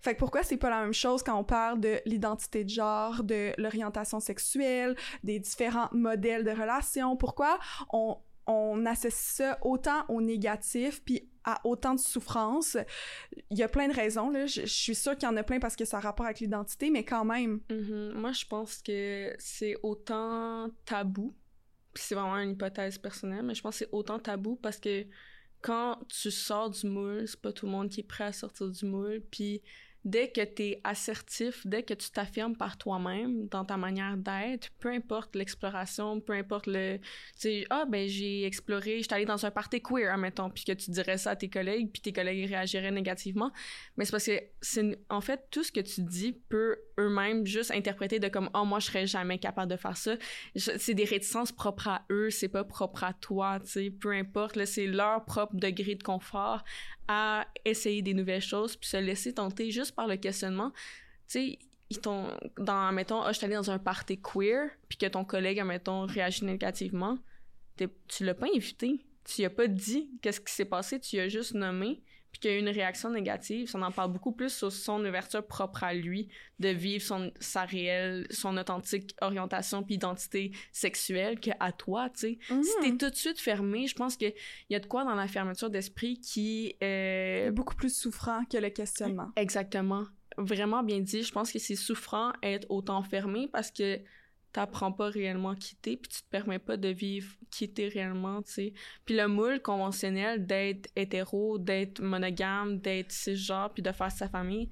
Fait que pourquoi c'est pas la même chose quand on parle de l'identité de genre, de l'orientation sexuelle, des différents modèles de relations? Pourquoi on, on associe ça autant au négatif puis à autant de souffrance? Il y a plein de raisons, là. Je, suis sûre qu'il y en a plein parce que ça a rapport avec l'identité, mais quand même. Mm-hmm. Moi, je pense que c'est autant tabou, c'est vraiment une hypothèse personnelle, mais je pense que c'est autant tabou parce que quand tu sors du moule, c'est pas tout le monde qui est prêt à sortir du moule, puis dès que tu es assertif, dès que tu t'affirmes par toi-même dans ta manière d'être, peu importe l'exploration, peu importe le tu sais ah ben j'ai exploré, j'étais allé dans un party queer admettons, puis que tu dirais ça à tes collègues, puis tes collègues réagiraient négativement, mais c'est parce que c'est en fait tout ce que tu dis peut eux-mêmes juste interpréter de comme oh moi je serais jamais capable de faire ça. C'est des réticences propres à eux, c'est pas propre à toi, tu sais, peu importe, c'est leur propre degré de confort à essayer des nouvelles choses puis se laisser tenter juste par le questionnement. Tu sais, ils t'ont dans mettons, ah, je suis allée dans un party queer puis que ton collègue mettons réagit négativement, tu l'as pas invité. Tu lui as pas dit qu'est-ce qui s'est passé, tu lui as juste nommé puis qu'il y a eu une réaction négative, ça en parle beaucoup plus sur son ouverture propre à lui, de vivre son, sa réelle, son authentique orientation puis identité sexuelle qu'à toi, tu sais. Si t'es mhm. tout de suite fermé, je pense qu'il y a de quoi dans la fermeture d'esprit qui est... Euh, beaucoup plus souffrant que le questionnement. Exactement. Vraiment bien dit. Je pense que c'est souffrant être autant fermé parce que t'apprends pas réellement à quitter, puis tu te permets pas de vivre quitter réellement, tu sais. Puis le moule conventionnel d'être hétéro, d'être monogame, d'être cisgenre, puis de faire sa famille,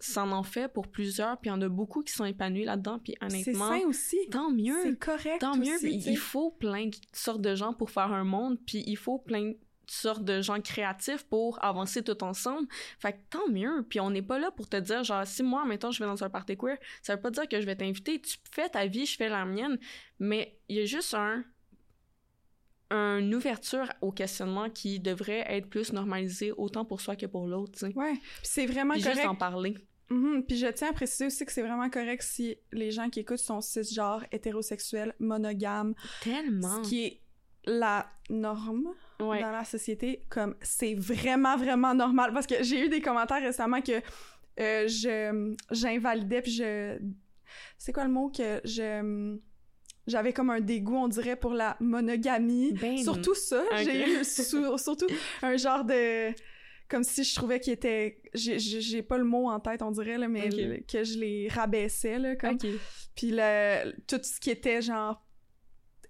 ça en fait pour plusieurs, puis il y en a beaucoup qui sont épanouis là-dedans, puis honnêtement... C'est sain aussi! Tant mieux! C'est correct Tant mieux, il faut plein de sortes de gens pour faire un monde, puis il faut plein sortes de gens créatifs pour avancer tout ensemble. Fait que tant mieux. Puis on n'est pas là pour te dire, genre, si moi, mettons, je vais dans un party queer, ça veut pas dire que je vais t'inviter. Tu fais ta vie, je fais la mienne. Mais il y a juste un une ouverture au questionnement qui devrait être plus normalisée autant pour soi que pour l'autre. Ouais, c'est vraiment Puis correct. juste en parler. Mhm. Puis je tiens à préciser aussi que c'est vraiment correct si les gens qui écoutent sont cisgenres, hétérosexuels, monogames, Tellement. ce qui est la norme Ouais. dans la société. Comme c'est vraiment vraiment normal parce que j'ai eu des commentaires récemment que euh, je j'invalidais puis je c'est quoi le mot que je j'avais comme un dégoût on dirait pour la monogamie. Ben, Surtout ça, j'ai eu surtout un genre de comme si je trouvais qu'il était j'ai- pas le mot en tête on dirait là mais le- que je les rabaissais là comme puis le tout ce qui était genre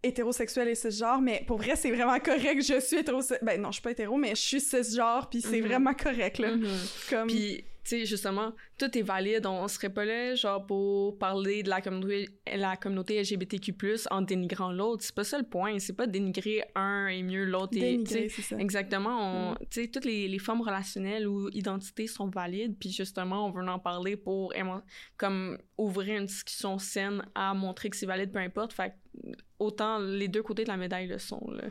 hétérosexuel et cisgenre mais pour vrai c'est vraiment correct je suis hétérosexuel ben non je suis pas hétéro mais je suis cisgenre puis c'est Mhm. vraiment correct là Mhm. comme Puis, sais, justement, tout est valide. On serait pas là, genre, pour parler de la communauté, la communauté LGBTQ+, en dénigrant l'autre. C'est pas ça le point. C'est pas dénigrer un et mieux l'autre. dénigré c'est ça Exactement. On, Tu sais, toutes les, les formes relationnelles ou identités sont valides. Puis, justement, on veut en parler pour comme ouvrir une discussion saine à montrer que c'est valide, peu importe. Fait que, autant les deux côtés de la médaille le sont, là.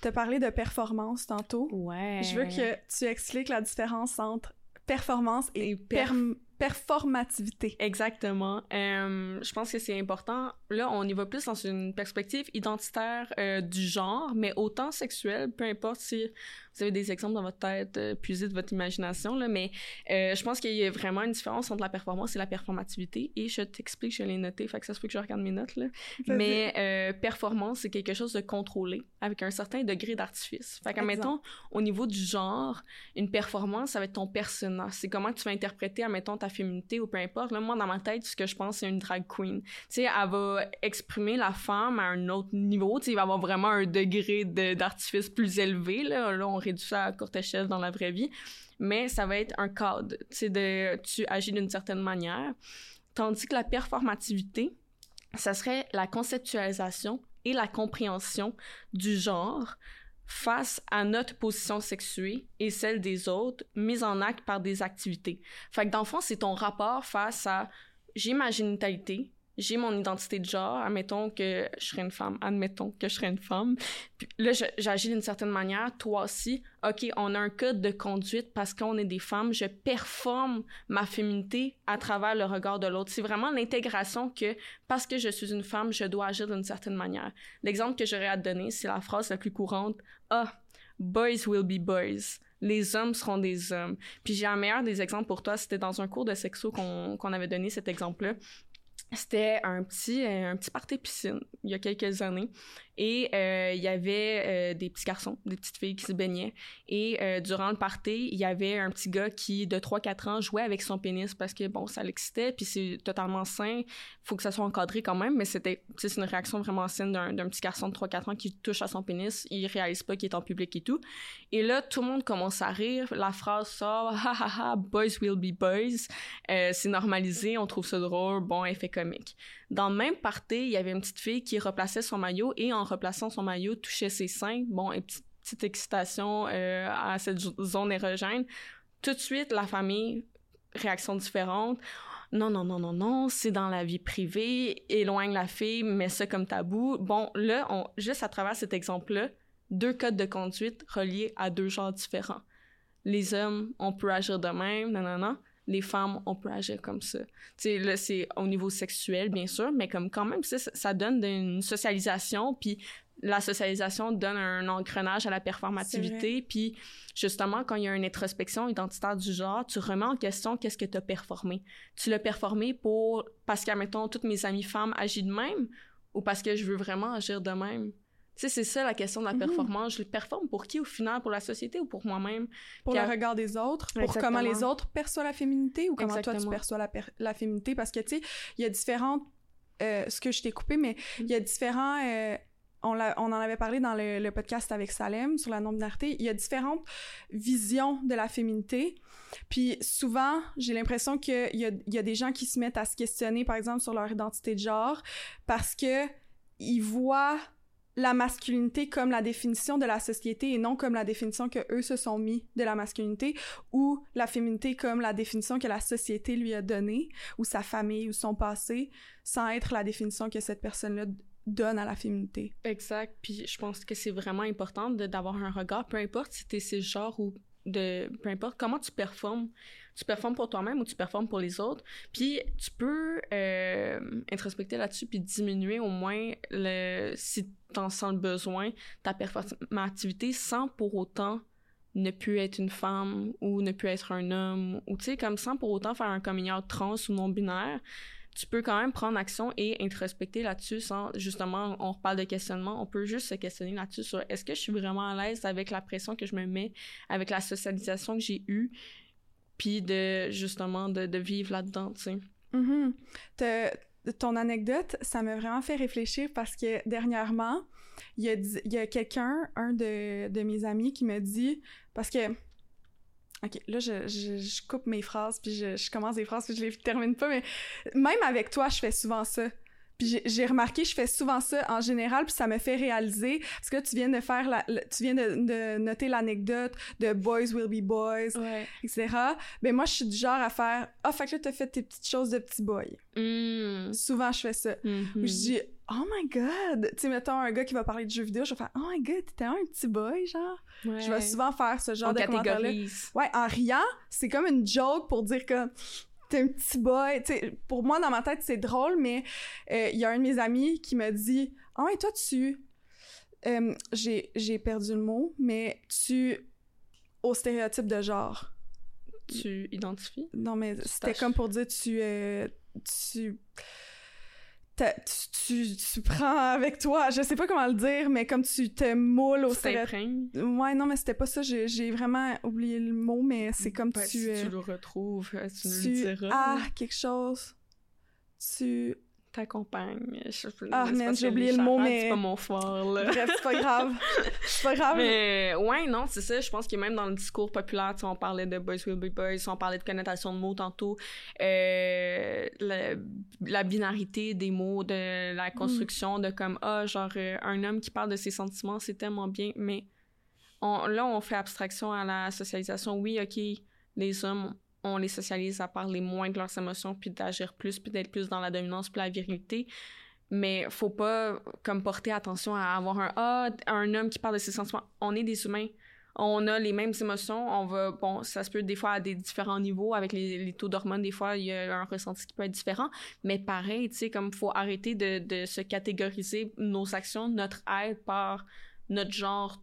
t'as parlé de performance tantôt Ouais. je veux que tu expliques la différence entre performance et, Et perf- perm- performativité Exactement. Euh, je pense que c'est important. Là, on y va plus dans une perspective identitaire euh, du genre, mais autant sexuelle, peu importe si vous avez des exemples dans votre tête, euh, puisez de votre imagination, là, mais euh, je pense qu'il y a vraiment une différence entre la performance et la performativité, et je t'explique, je l'ai noté, fait que ça se peut que je regarde mes notes, là. Mais performance, c'est quelque chose de contrôlé, avec un certain degré d'artifice. Fait que, admettons, au niveau du genre, une performance, ça va être ton persona. C'est comment tu vas interpréter, admettons, ta féminité ou peu importe. Là, moi, dans ma tête, ce que je pense, c'est une drag queen. Tu sais, elle va exprimer la femme à un autre niveau. Tu sais, il va avoir vraiment un degré de- d'artifice plus élevé. Là. là, on réduit ça à courte échelle dans la vraie vie. Mais ça va être un cadre. Tu sais, de, tu agis d'une certaine manière. Tandis que la performativité, ça serait la conceptualisation et la compréhension du genre face à notre position sexuée et celle des autres, mise en acte par des activités. Fait que dans le fond, c'est ton rapport face à j'ai ma génitalité, j'ai mon identité de genre, admettons que je serais une femme, admettons que je serais une femme. Là, j'agis d'une certaine manière, toi aussi. OK, on a un code de conduite parce qu'on est des femmes, je performe ma féminité à travers le regard de l'autre. C'est vraiment l'intégration que parce que je suis une femme, je dois agir d'une certaine manière. L'exemple que j'aurais à te donner, c'est la phrase la plus courante Ah, boys will be boys. Les hommes seront des hommes. Puis j'ai un meilleur des exemples pour toi. C'était dans un cours de sexo qu'on avait donné cet exemple-là. C'était un petit, euh, un petit party piscine il y a quelques années. Et euh, il y avait euh, des petits garçons, des petites filles qui se baignaient. Et euh, durant le party, il y avait un petit gars qui, de 3-4 ans, jouait avec son pénis parce que, bon, ça l'excitait. Puis c'est totalement sain. faut que ça soit encadré quand même. Mais c'était c'est une réaction vraiment saine d'un petit garçon de 3-4 ans qui touche à son pénis. Il réalise pas qu'il est en public et tout. Et là, tout le monde commence à rire. La phrase sort « Ha ha ha, boys will be boys C'est normalisé, on trouve ça drôle, bon, effet comique. Dans le même party, il y avait une petite fille qui replaçait son maillot et en replaçant son maillot, touchait ses seins. Bon, une petite, petite excitation euh, à cette zo- zone érogène. Tout de suite, la famille, réaction différente. Non, non, non, non, non, c'est dans la vie privée, éloigne la fille, mets ça comme tabou. Bon, là, juste à travers cet exemple-là, deux codes de conduite reliés à deux genres différents. Les hommes, on peut agir de même, non, non, non. Les femmes, on peut agir comme ça. Tu sais, là, c'est au niveau sexuel, bien sûr, mais comme quand même, ça, ça donne une socialisation, puis la socialisation donne un engrenage à la performativité, puis justement, quand il y a une introspection identitaire du genre, tu remets en question qu'est-ce que tu as performé. Tu l'as performé pour, parce qu'admettons, toutes mes amies femmes agissent de même, ou parce que je veux vraiment agir de même? Sais, c'est ça la question de la Mhm. performance. Je le performe pour qui au final? Pour la société ou pour moi-même? pour le regard des autres, pour Exactement. comment les autres perçoivent la féminité ou comment toi tu perçois la, per- la féminité? Parce que, tu sais, il y a différentes... euh, ce que je t'ai coupé, mais il y a différents... euh, on, l'a- on en avait parlé dans le, le podcast avec Salem sur la non-binarité. Il y a différentes visions de la féminité. Puis souvent, j'ai l'impression qu'il y a, y a des gens qui se mettent à se questionner, par exemple, sur leur identité de genre parce que ils voient la masculinité comme la définition de la société et non comme la définition que eux se sont mis de la masculinité ou la féminité comme la définition que la société lui a donnée ou sa famille ou son passé sans être la définition que cette personne-là donne à la féminité. Exact. Puis je pense que c'est vraiment important d'avoir un regard, peu importe si t'es ce genre ou de peu importe comment tu performes tu performes pour toi-même ou tu performes pour les autres. Puis tu peux euh, introspecter là-dessus puis diminuer au moins le si en sens le besoin ta performativité sans pour autant ne plus être une femme ou ne plus être un homme ou tu sais comme sans pour autant faire un coming trans ou non binaire tu peux quand même prendre action et introspecter là-dessus sans justement on reparle de questionnement on peut juste se questionner là-dessus sur est-ce que je suis vraiment à l'aise avec la pression que je me mets avec la socialisation que j'ai eue puis de justement de, de vivre là-dedans, tu sais. Mm Ton anecdote, ça m'a vraiment fait réfléchir parce que dernièrement, il y a, a quelqu'un, un de, de, mes amis, qui me dit, parce que, ok, là, je, je, je coupe mes phrases, puis je, je, commence des phrases, puis je les termine pas, mais même avec toi, je fais souvent ça. Puis j'ai remarqué, je fais souvent ça en général, puis ça me fait réaliser, parce que tu viens de faire, la, tu viens de, de noter l'anecdote de Boys will be boys, etc. Ben moi, je suis du genre à faire, ah, oh, fait que là, t'as fait tes petites choses de petit boy. Mm. Souvent, je fais ça. Mm-hmm. Je dis, oh my god! Tu sais, mettons un gars qui va parler de jeux vidéo, je vais faire, oh my god, t'étais un petit boy, genre. Je vais souvent faire ce genre de commentaire-là. Ouais, en riant, c'est comme une joke pour dire que t'es un petit boy. pour moi, dans ma tête, c'est drôle, mais euh, il y a un de mes amis qui m'a dit Ah, oh, et toi, tu. Euh, j'ai perdu le mot, mais tu. Au stéréotype de genre. Tu identifies? Non, mais c'était comme pour dire tu. Euh, tu tu, tu, prends avec toi, je sais pas comment le dire, mais comme tu te moules au stéréotype. Ouais, non, mais c'était pas ça. J'ai vraiment oublié le mot, mais c'est comme tu. Si tu le retrouves, tu, tu le diras. Ah, quelque chose. Tu t'accompagne. Ah, mais j'ai oublié le mot, mais. C'est pas mon fort, là. Bref, c'est pas grave. c'est pas grave. Mais, ouais, non, c'est ça. Je pense que même dans le discours populaire, tu on parlait de Boys Will Be Boys, on parlait de connotation de mots tantôt, euh, la, binarité des mots, de la construction, de comme, ah, genre, euh, un homme qui parle de ses sentiments, c'est tellement bien, mais on, là, on fait abstraction à la socialisation. Oui, OK, les hommes on les socialise à parler moins de leurs émotions, puis d'agir plus, puis d'être plus dans la dominance, puis la virilité. Mais faut pas comme porter attention à avoir un ah un homme qui parle de ses sentiments. On est des humains. On a les mêmes émotions. On va bon ça se peut des fois à des différents niveaux avec les, taux d'hormones. Des fois il y a un ressenti qui peut être différent. Mais pareil, tu sais comme faut arrêter de, de se catégoriser nos actions, notre aide par notre genre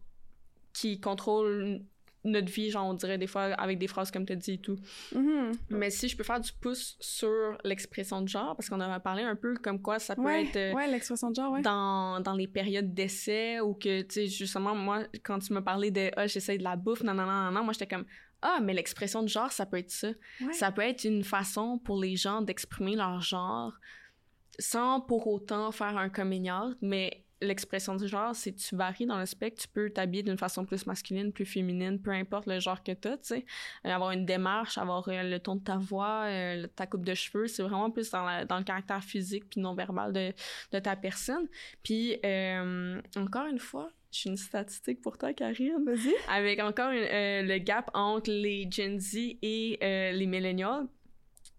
qui contrôle notre vie, genre, on dirait des fois avec des phrases comme tu dit et tout. Mm-hmm. Mais si je peux faire du pouce sur l'expression de genre, parce qu'on avait parlé un peu comme quoi ça peut être. Euh, ouais, l'expression de genre, ouais. Dans, dans les périodes d'essai ou que, tu sais, justement, moi, quand tu me parlais de Ah, j'essaie de la bouffe, non, non, non, non, moi, j'étais comme ah, mais l'expression de genre, ça peut être ça. Ça peut être une façon pour les gens d'exprimer leur genre sans pour autant faire un coming mais l'expression du genre, c'est tu varies dans le spectre, tu peux t'habiller d'une façon plus masculine, plus féminine, peu importe le genre que tu as, tu sais. Euh, avoir une démarche, avoir euh, le ton de ta voix, euh, ta coupe de cheveux, c'est vraiment plus dans, le caractère physique puis non-verbal de, de, ta personne. Puis, encore une fois, j'ai une statistique pour toi, Karine. Vas-y. Avec encore le gap entre les Gen Z et les millennials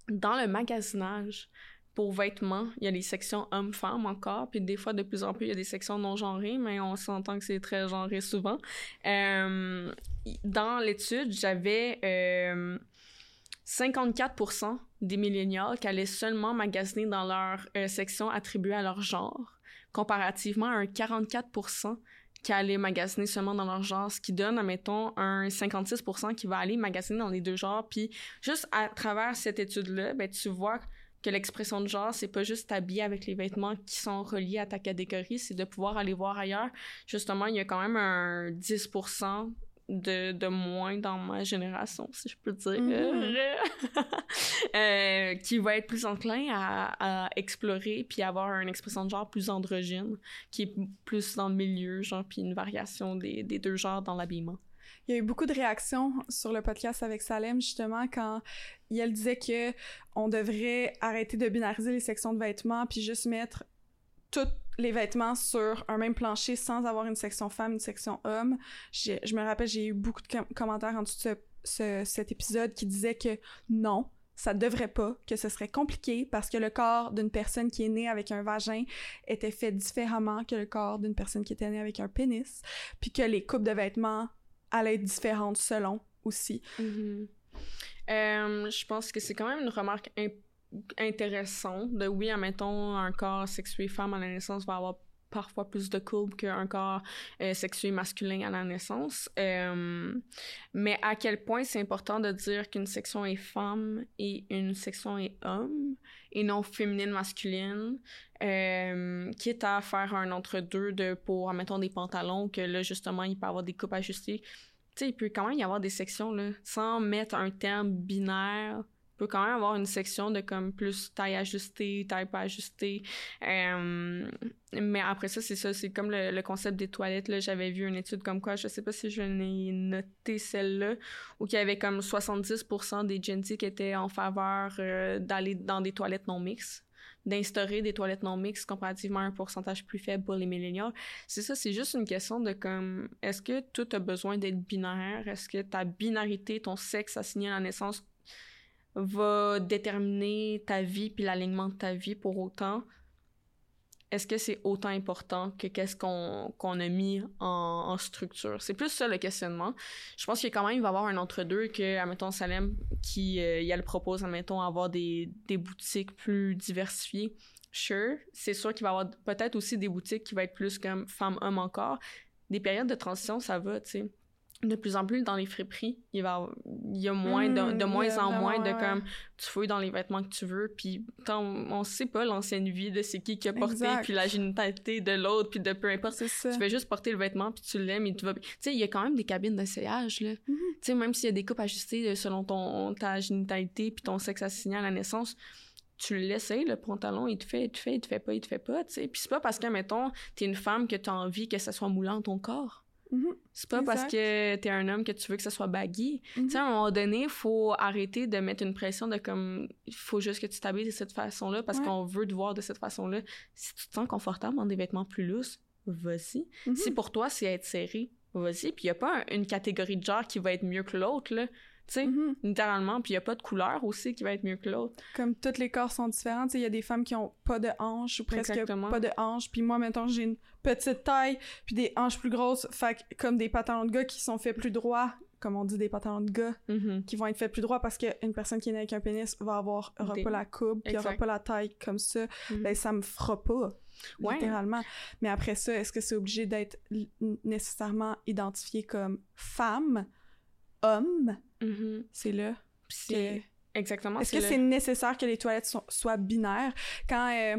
dans le magasinage pour vêtements, il y a les sections hommes-femmes encore, puis des fois, de plus en plus, il y a des sections non-genrées, mais on s'entend que c'est très genré souvent. Euh, dans l'étude, j'avais 54% euh, des millénials qui allaient seulement magasiner dans leur euh, section attribuée à leur genre, comparativement à un 44% qui allaient magasiner seulement dans leur genre, ce qui donne, admettons, un 56% qui va aller magasiner dans les deux genres. Puis juste à travers cette étude-là, ben, tu vois que l'expression de genre, c'est pas juste t'habiller avec les vêtements qui sont reliés à ta catégorie, c'est de pouvoir aller voir ailleurs. Justement, il y a quand même un 10% de, de moins dans ma génération, si je peux dire, mm-hmm. euh, qui va être plus enclin à, à, explorer puis avoir une expression de genre plus androgyne, qui est plus dans le milieu, genre, puis une variation des, des deux genres dans l'habillement. Il y a eu beaucoup de réactions sur le podcast avec Salem, justement, quand elle disait que on devrait arrêter de binariser les sections de vêtements puis juste mettre tout les vêtements sur un même plancher sans avoir une section femme, une section homme. Je me rappelle, j'ai eu beaucoup de commentaires en dessous de ce, cet épisode qui disaient que non, ça devrait pas, que ce serait compliqué parce que le corps d'une personne qui est née avec un vagin était fait différemment que le corps d'une personne qui était née avec un pénis, puis que les coupes de vêtements allaient être différentes selon aussi. Mm-hmm. Euh, je pense que c'est quand même une remarque intéressante de oui, admettons, un corps sexué femme à la naissance va avoir parfois plus de courbes qu'un corps euh, sexué masculin à la naissance. Euh, mais à quel point c'est important de dire qu'une section est femme et une section est homme et non féminine masculine, euh, quitte à faire un entre-deux de pour, admettons, des pantalons que là, justement, il peut avoir des coupes ajustées. Tu sais, il peut quand même y avoir des sections, là, sans mettre un terme binaire peut quand même avoir une section de comme plus taille ajustée, taille pas ajustée. Euh, mais après ça, c'est ça, c'est comme le, concept des toilettes. Là, j'avais vu une étude comme quoi, je sais pas si je l'ai noté celle-là, où qu'il y avait comme 70% des Gen qui étaient en faveur euh, d'aller dans des toilettes non mixtes d'instaurer des toilettes non mixtes comparativement à un pourcentage plus faible pour les milléniaux. C'est ça, c'est juste une question de comme, est-ce que tout a besoin d'être binaire? Est-ce que ta binarité, ton sexe assigné à la naissance va déterminer ta vie puis l'alignement de ta vie pour autant, est-ce que c'est autant important que qu'est-ce qu'on a mis en, structure? C'est plus ça le questionnement. Je pense qu'il quand même il va y avoir un entre-deux que, admettons, Salem, qui euh, propose, admettons, avoir des, des boutiques plus diversifiées. Sure, c'est sûr qu'il va y avoir peut-être aussi des boutiques qui vont être plus comme femme-homme encore. Des périodes de transition, ça va, tu sais de plus en plus dans les friperies, il va il y a moins de, de hmm, moins en moins de comme tu fouilles dans les vêtements que tu veux puis on sait pas l'ancienne vie de c'est qui qui a porté puis la génitalité de l'autre puis de peu importe tu fais juste porter le vêtement puis tu l'aimes et tu vas tu sais il y a quand même des cabines d'essayage là mhm. tu sais même s'il y a des coupes ajustées selon ton ta génitalité puis ton sexe assigné à la naissance tu l'essayes, le pantalon, il te fait, il te fait, il te fait pas, il te fait pas, tu sais. Puis c'est pas parce que, mettons, t'es une femme que t'as envie que ça soit moulant ton corps. Mm-hmm. C'est pas parce que t'es un homme que tu veux que ça soit baggy. Tu sais, à un moment donné, il faut arrêter de mettre une pression de comme, il faut juste que tu t'habilles de cette façon-là parce qu'on veut te voir de cette façon-là. Si tu te sens confortable dans des vêtements plus lousses, vas-y. Mm-hmm. Si pour toi, c'est être serré, vas-y. Puis il y a pas une catégorie de genre qui va être mieux que l'autre, là tu sais, mm-hmm. littéralement. Puis il n'y a pas de couleur aussi qui va être mieux que l'autre. Comme tous les corps sont différents, tu sais, il y a des femmes qui ont pas de hanches ou presque pas de hanches. Puis moi, maintenant, j'ai une petite taille, puis des hanches plus grosses, fait comme des pantalons de gars qui sont faits plus droits, comme on dit des pantalons de gars, mm-hmm. qui vont être faits plus droits parce qu'une personne qui est née avec un pénis va avoir, aura pas la coupe, puis aura pas la taille comme ça. Mm-hmm. Ben, ça me fera pas. littéralement. Mais après ça, est-ce que c'est obligé d'être nécessairement identifié comme femme, homme? Mm-hmm. C'est là. C'est exactement. Est-ce que c'est nécessaire que les toilettes soient binaires? Quand euh,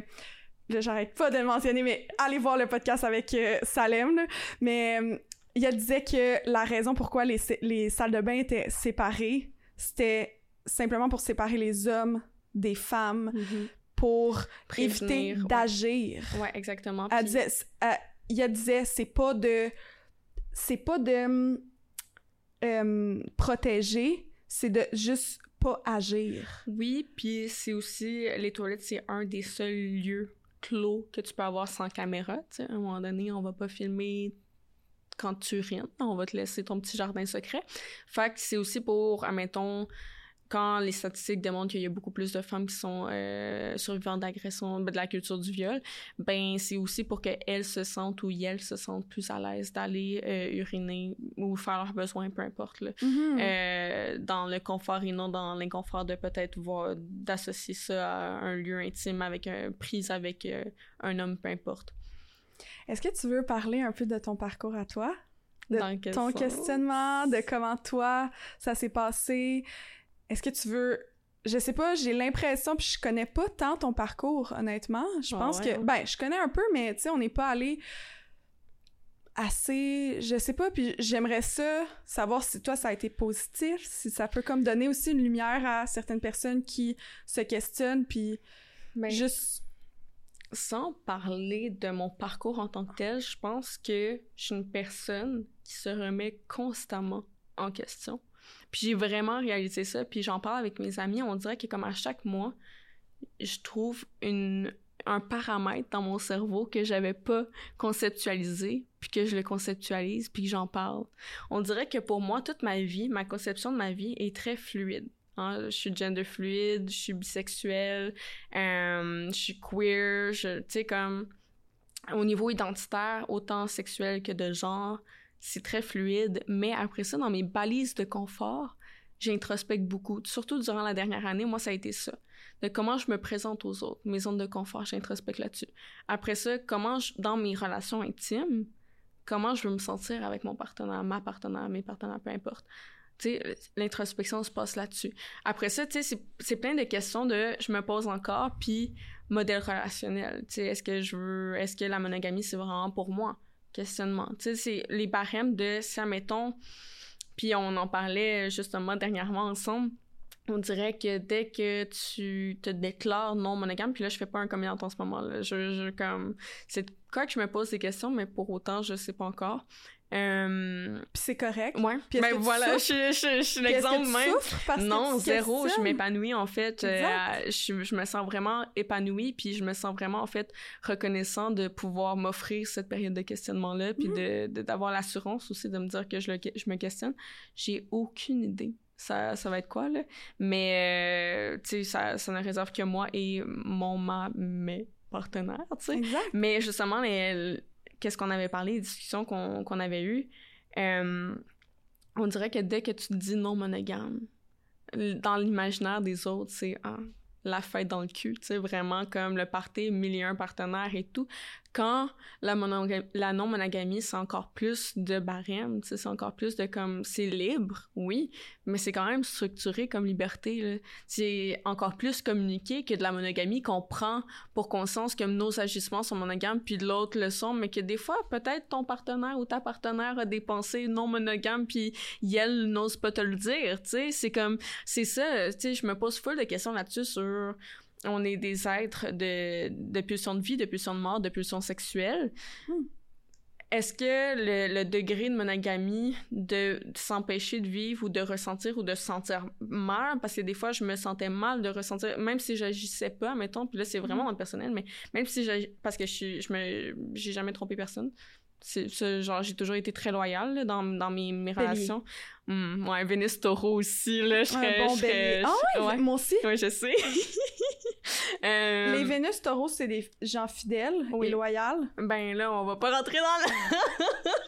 j'arrête pas de le mentionner, mais allez voir le podcast avec euh, Salem. Mais euh, il disait que la raison pourquoi les, les salles de bain étaient séparées, c'était simplement pour séparer les hommes des femmes, mm-hmm. pour éviter d'agir. Ouais. exactement. Elle disait, il disait, c'est pas de, c'est pas de euh, protéger, c'est de juste pas agir. Oui, puis c'est aussi les toilettes, c'est un des seuls lieux clos que tu peux avoir sans caméra. À un moment donné, on va pas filmer quand tu urines, on va te laisser ton petit jardin secret. Fait que c'est aussi pour, admettons, quand les statistiques démontrent qu'il y a beaucoup plus de femmes qui sont euh, survivantes d'agression, ben, de la culture du viol, ben c'est aussi pour qu'elles se sentent ou elles se sentent plus à l'aise d'aller euh, uriner ou faire leurs besoins, peu importe, là, mm-hmm. euh, dans le confort et non dans l'inconfort de peut-être voir d'associer ça à un lieu intime avec un prise avec un homme, peu importe. Est-ce que tu veux parler un peu de ton parcours à toi? De ton questionnement, de comment toi, ça s'est passé, est-ce que tu veux je sais pas, j'ai l'impression, puis je connais pas tant ton parcours, honnêtement. Je ah pense que, ben, je connais un peu, mais tu sais, on n'est pas allé assez, je sais pas, puis j'aimerais ça, savoir si toi, ça a été positif, si ça peut comme donner aussi une lumière à certaines personnes qui se questionnent, puis ben, juste... Sans parler de mon parcours en tant que tel, je pense que je suis une personne qui se remet constamment en question. Puis j'ai vraiment réalisé ça, puis j'en parle avec mes amis, on dirait que comme à chaque mois, je trouve un paramètre dans mon cerveau que j'avais pas conceptualisé, puis que je le conceptualise, puis que j'en parle. On dirait que pour moi, toute ma vie, ma conception de ma vie est très fluide. Hein. Je suis gender fluide, je suis bisexuelle, euh, je suis queer, tu sais, comme au niveau identitaire, autant sexuel que de genre, c'est très fluide. Mais après ça, dans mes balises de confort, j'introspecte beaucoup. Surtout durant la dernière année, moi, ça a été ça. De comment je me présente aux autres, mes zones de confort, j'introspecte là-dessus. Après ça, comment je, dans mes relations intimes, comment je veux me sentir avec mon partenaire, ma partenaire, mes partenaires, peu importe. Tu sais, l'introspection se passe là-dessus. Après ça, tu sais, c'est plein de questions de je me pose encore, puis modèle relationnel. Tu sais, est-ce que je veux, est-ce que la monogamie, c'est vraiment pour moi? Tu sais, c'est les barèmes de, si, admettons, puis on en parlait justement dernièrement ensemble, on dirait que dès que tu te déclares non monogame, puis là, je fais pas un coming en ce moment, là. Je, je comme, c'est quoi que je me pose des questions, mais pour autant, je sais pas encore. Euh... Puis c'est correct. Ouais. Puis ben voilà, je, je, je suis l'exemple même. Parce non, que tu zéro. Je m'épanouis en fait. Euh, je, je, me sens vraiment épanouie, puis je me sens vraiment en fait reconnaissant de pouvoir m'offrir cette période de questionnement là, puis mm-hmm. de d'avoir l'assurance aussi de me dire que je, le, je me questionne. J'ai aucune idée. Ça, ça va être quoi là? Mais euh, tu sais, ça, ça ne réserve que moi et mon ma mes partenaires, tu sais. Mais justement les qu'est-ce qu'on avait parlé, les discussions qu'on avait eues, euh, on dirait que dès que tu dis non monogame, dans l'imaginaire des autres, c'est ah, la fête dans le cul, tu sais, vraiment comme le party, mille et un partenaires et tout quand la, la non-monogamie, c'est encore plus de barème, c'est encore plus de comme, c'est libre, oui, mais c'est quand même structuré comme liberté. C'est encore plus communiqué que de la monogamie qu'on prend pour conscience que nos agissements sont monogames, puis de l'autre le sont, mais que des fois, peut-être ton partenaire ou ta partenaire a des pensées non monogames, puis elle n'ose pas te le dire, tu sais. C'est comme, c'est ça, tu sais, je me pose full de questions là-dessus sur on est des êtres de, de pulsion de vie, de pulsion de mort, de pulsion sexuelle. Hmm. Est-ce que le, degré de monogamie, de, s'empêcher de vivre ou de ressentir ou de se sentir mal, parce que des fois, je me sentais mal de ressentir, même si j'agissais pas, mettons, puis là, c'est vraiment hmm. personnel, mais même si j'ai, parce que je, je me, j'ai jamais trompé personne, c'est genre j'ai toujours été très loyale dans, dans mes, mes relations. Mmh, ouais Vénus Taureau aussi là je serais, bon je ah ouais, moi aussi. Ouais je sais. Euh... les Vénus Taureau c'est des gens fidèles et loyaux ben là on va pas rentrer dans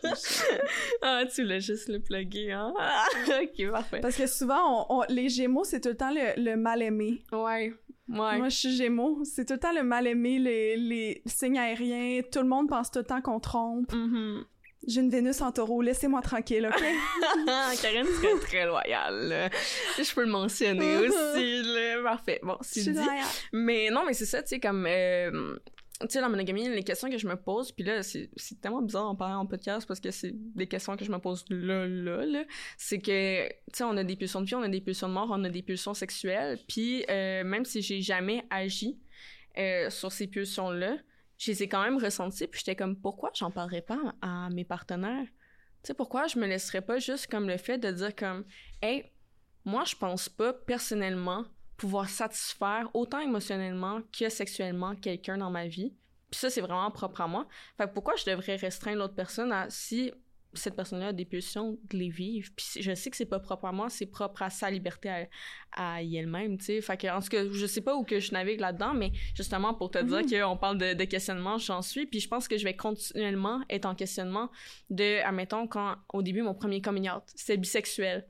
le ah tu l'as juste le plugué hein? Ok parfait. Parce que souvent on, les Gémeaux c'est tout le temps le, le mal aimé ouais moi, je suis Gémeaux. C'est tout le temps le mal-aimé, les, les signes aériens. Tout le monde pense tout le temps qu'on trompe. Mm-hmm. J'ai une Vénus en taureau, laissez-moi tranquille, OK? Karine serait très loyale. Je peux le mentionner aussi. Là. Parfait. Bon, c'est dit. Mais non, mais c'est ça, tu sais, comme... Euh, tu sais, la monogamie, les questions que je me pose, puis là, c'est tellement bizarre en parlant en podcast parce que c'est des questions que je me pose là, là, là. C'est que, tu sais, on a des pulsions de vie, on a des pulsions de mort, on a des pulsions sexuelles, puis euh, même si j'ai jamais agi euh, sur ces pulsions-là, je les ai quand même ressenties, puis j'étais comme, pourquoi j'en parlerais pas à mes partenaires? Tu sais, pourquoi je me laisserais pas juste comme le fait de dire comme, hey, moi, je pense pas personnellement pouvoir satisfaire autant émotionnellement que sexuellement quelqu'un dans ma vie. Puis ça, c'est vraiment propre à moi. Fait que pourquoi je devrais restreindre l'autre personne à si cette personne-là a des pulsions de les vivre? Puis je sais que c'est pas propre à moi, c'est propre à sa liberté à, à elle-même, tu sais. Fait que, en tout cas, je sais pas où que je navigue là-dedans, mais justement, pour te dire mhm. qu'on parle de, de questionnement, j'en suis. Puis je pense que je vais continuellement être en questionnement de, admettons, quand, au début, mon premier coming out, c'était bisexuel.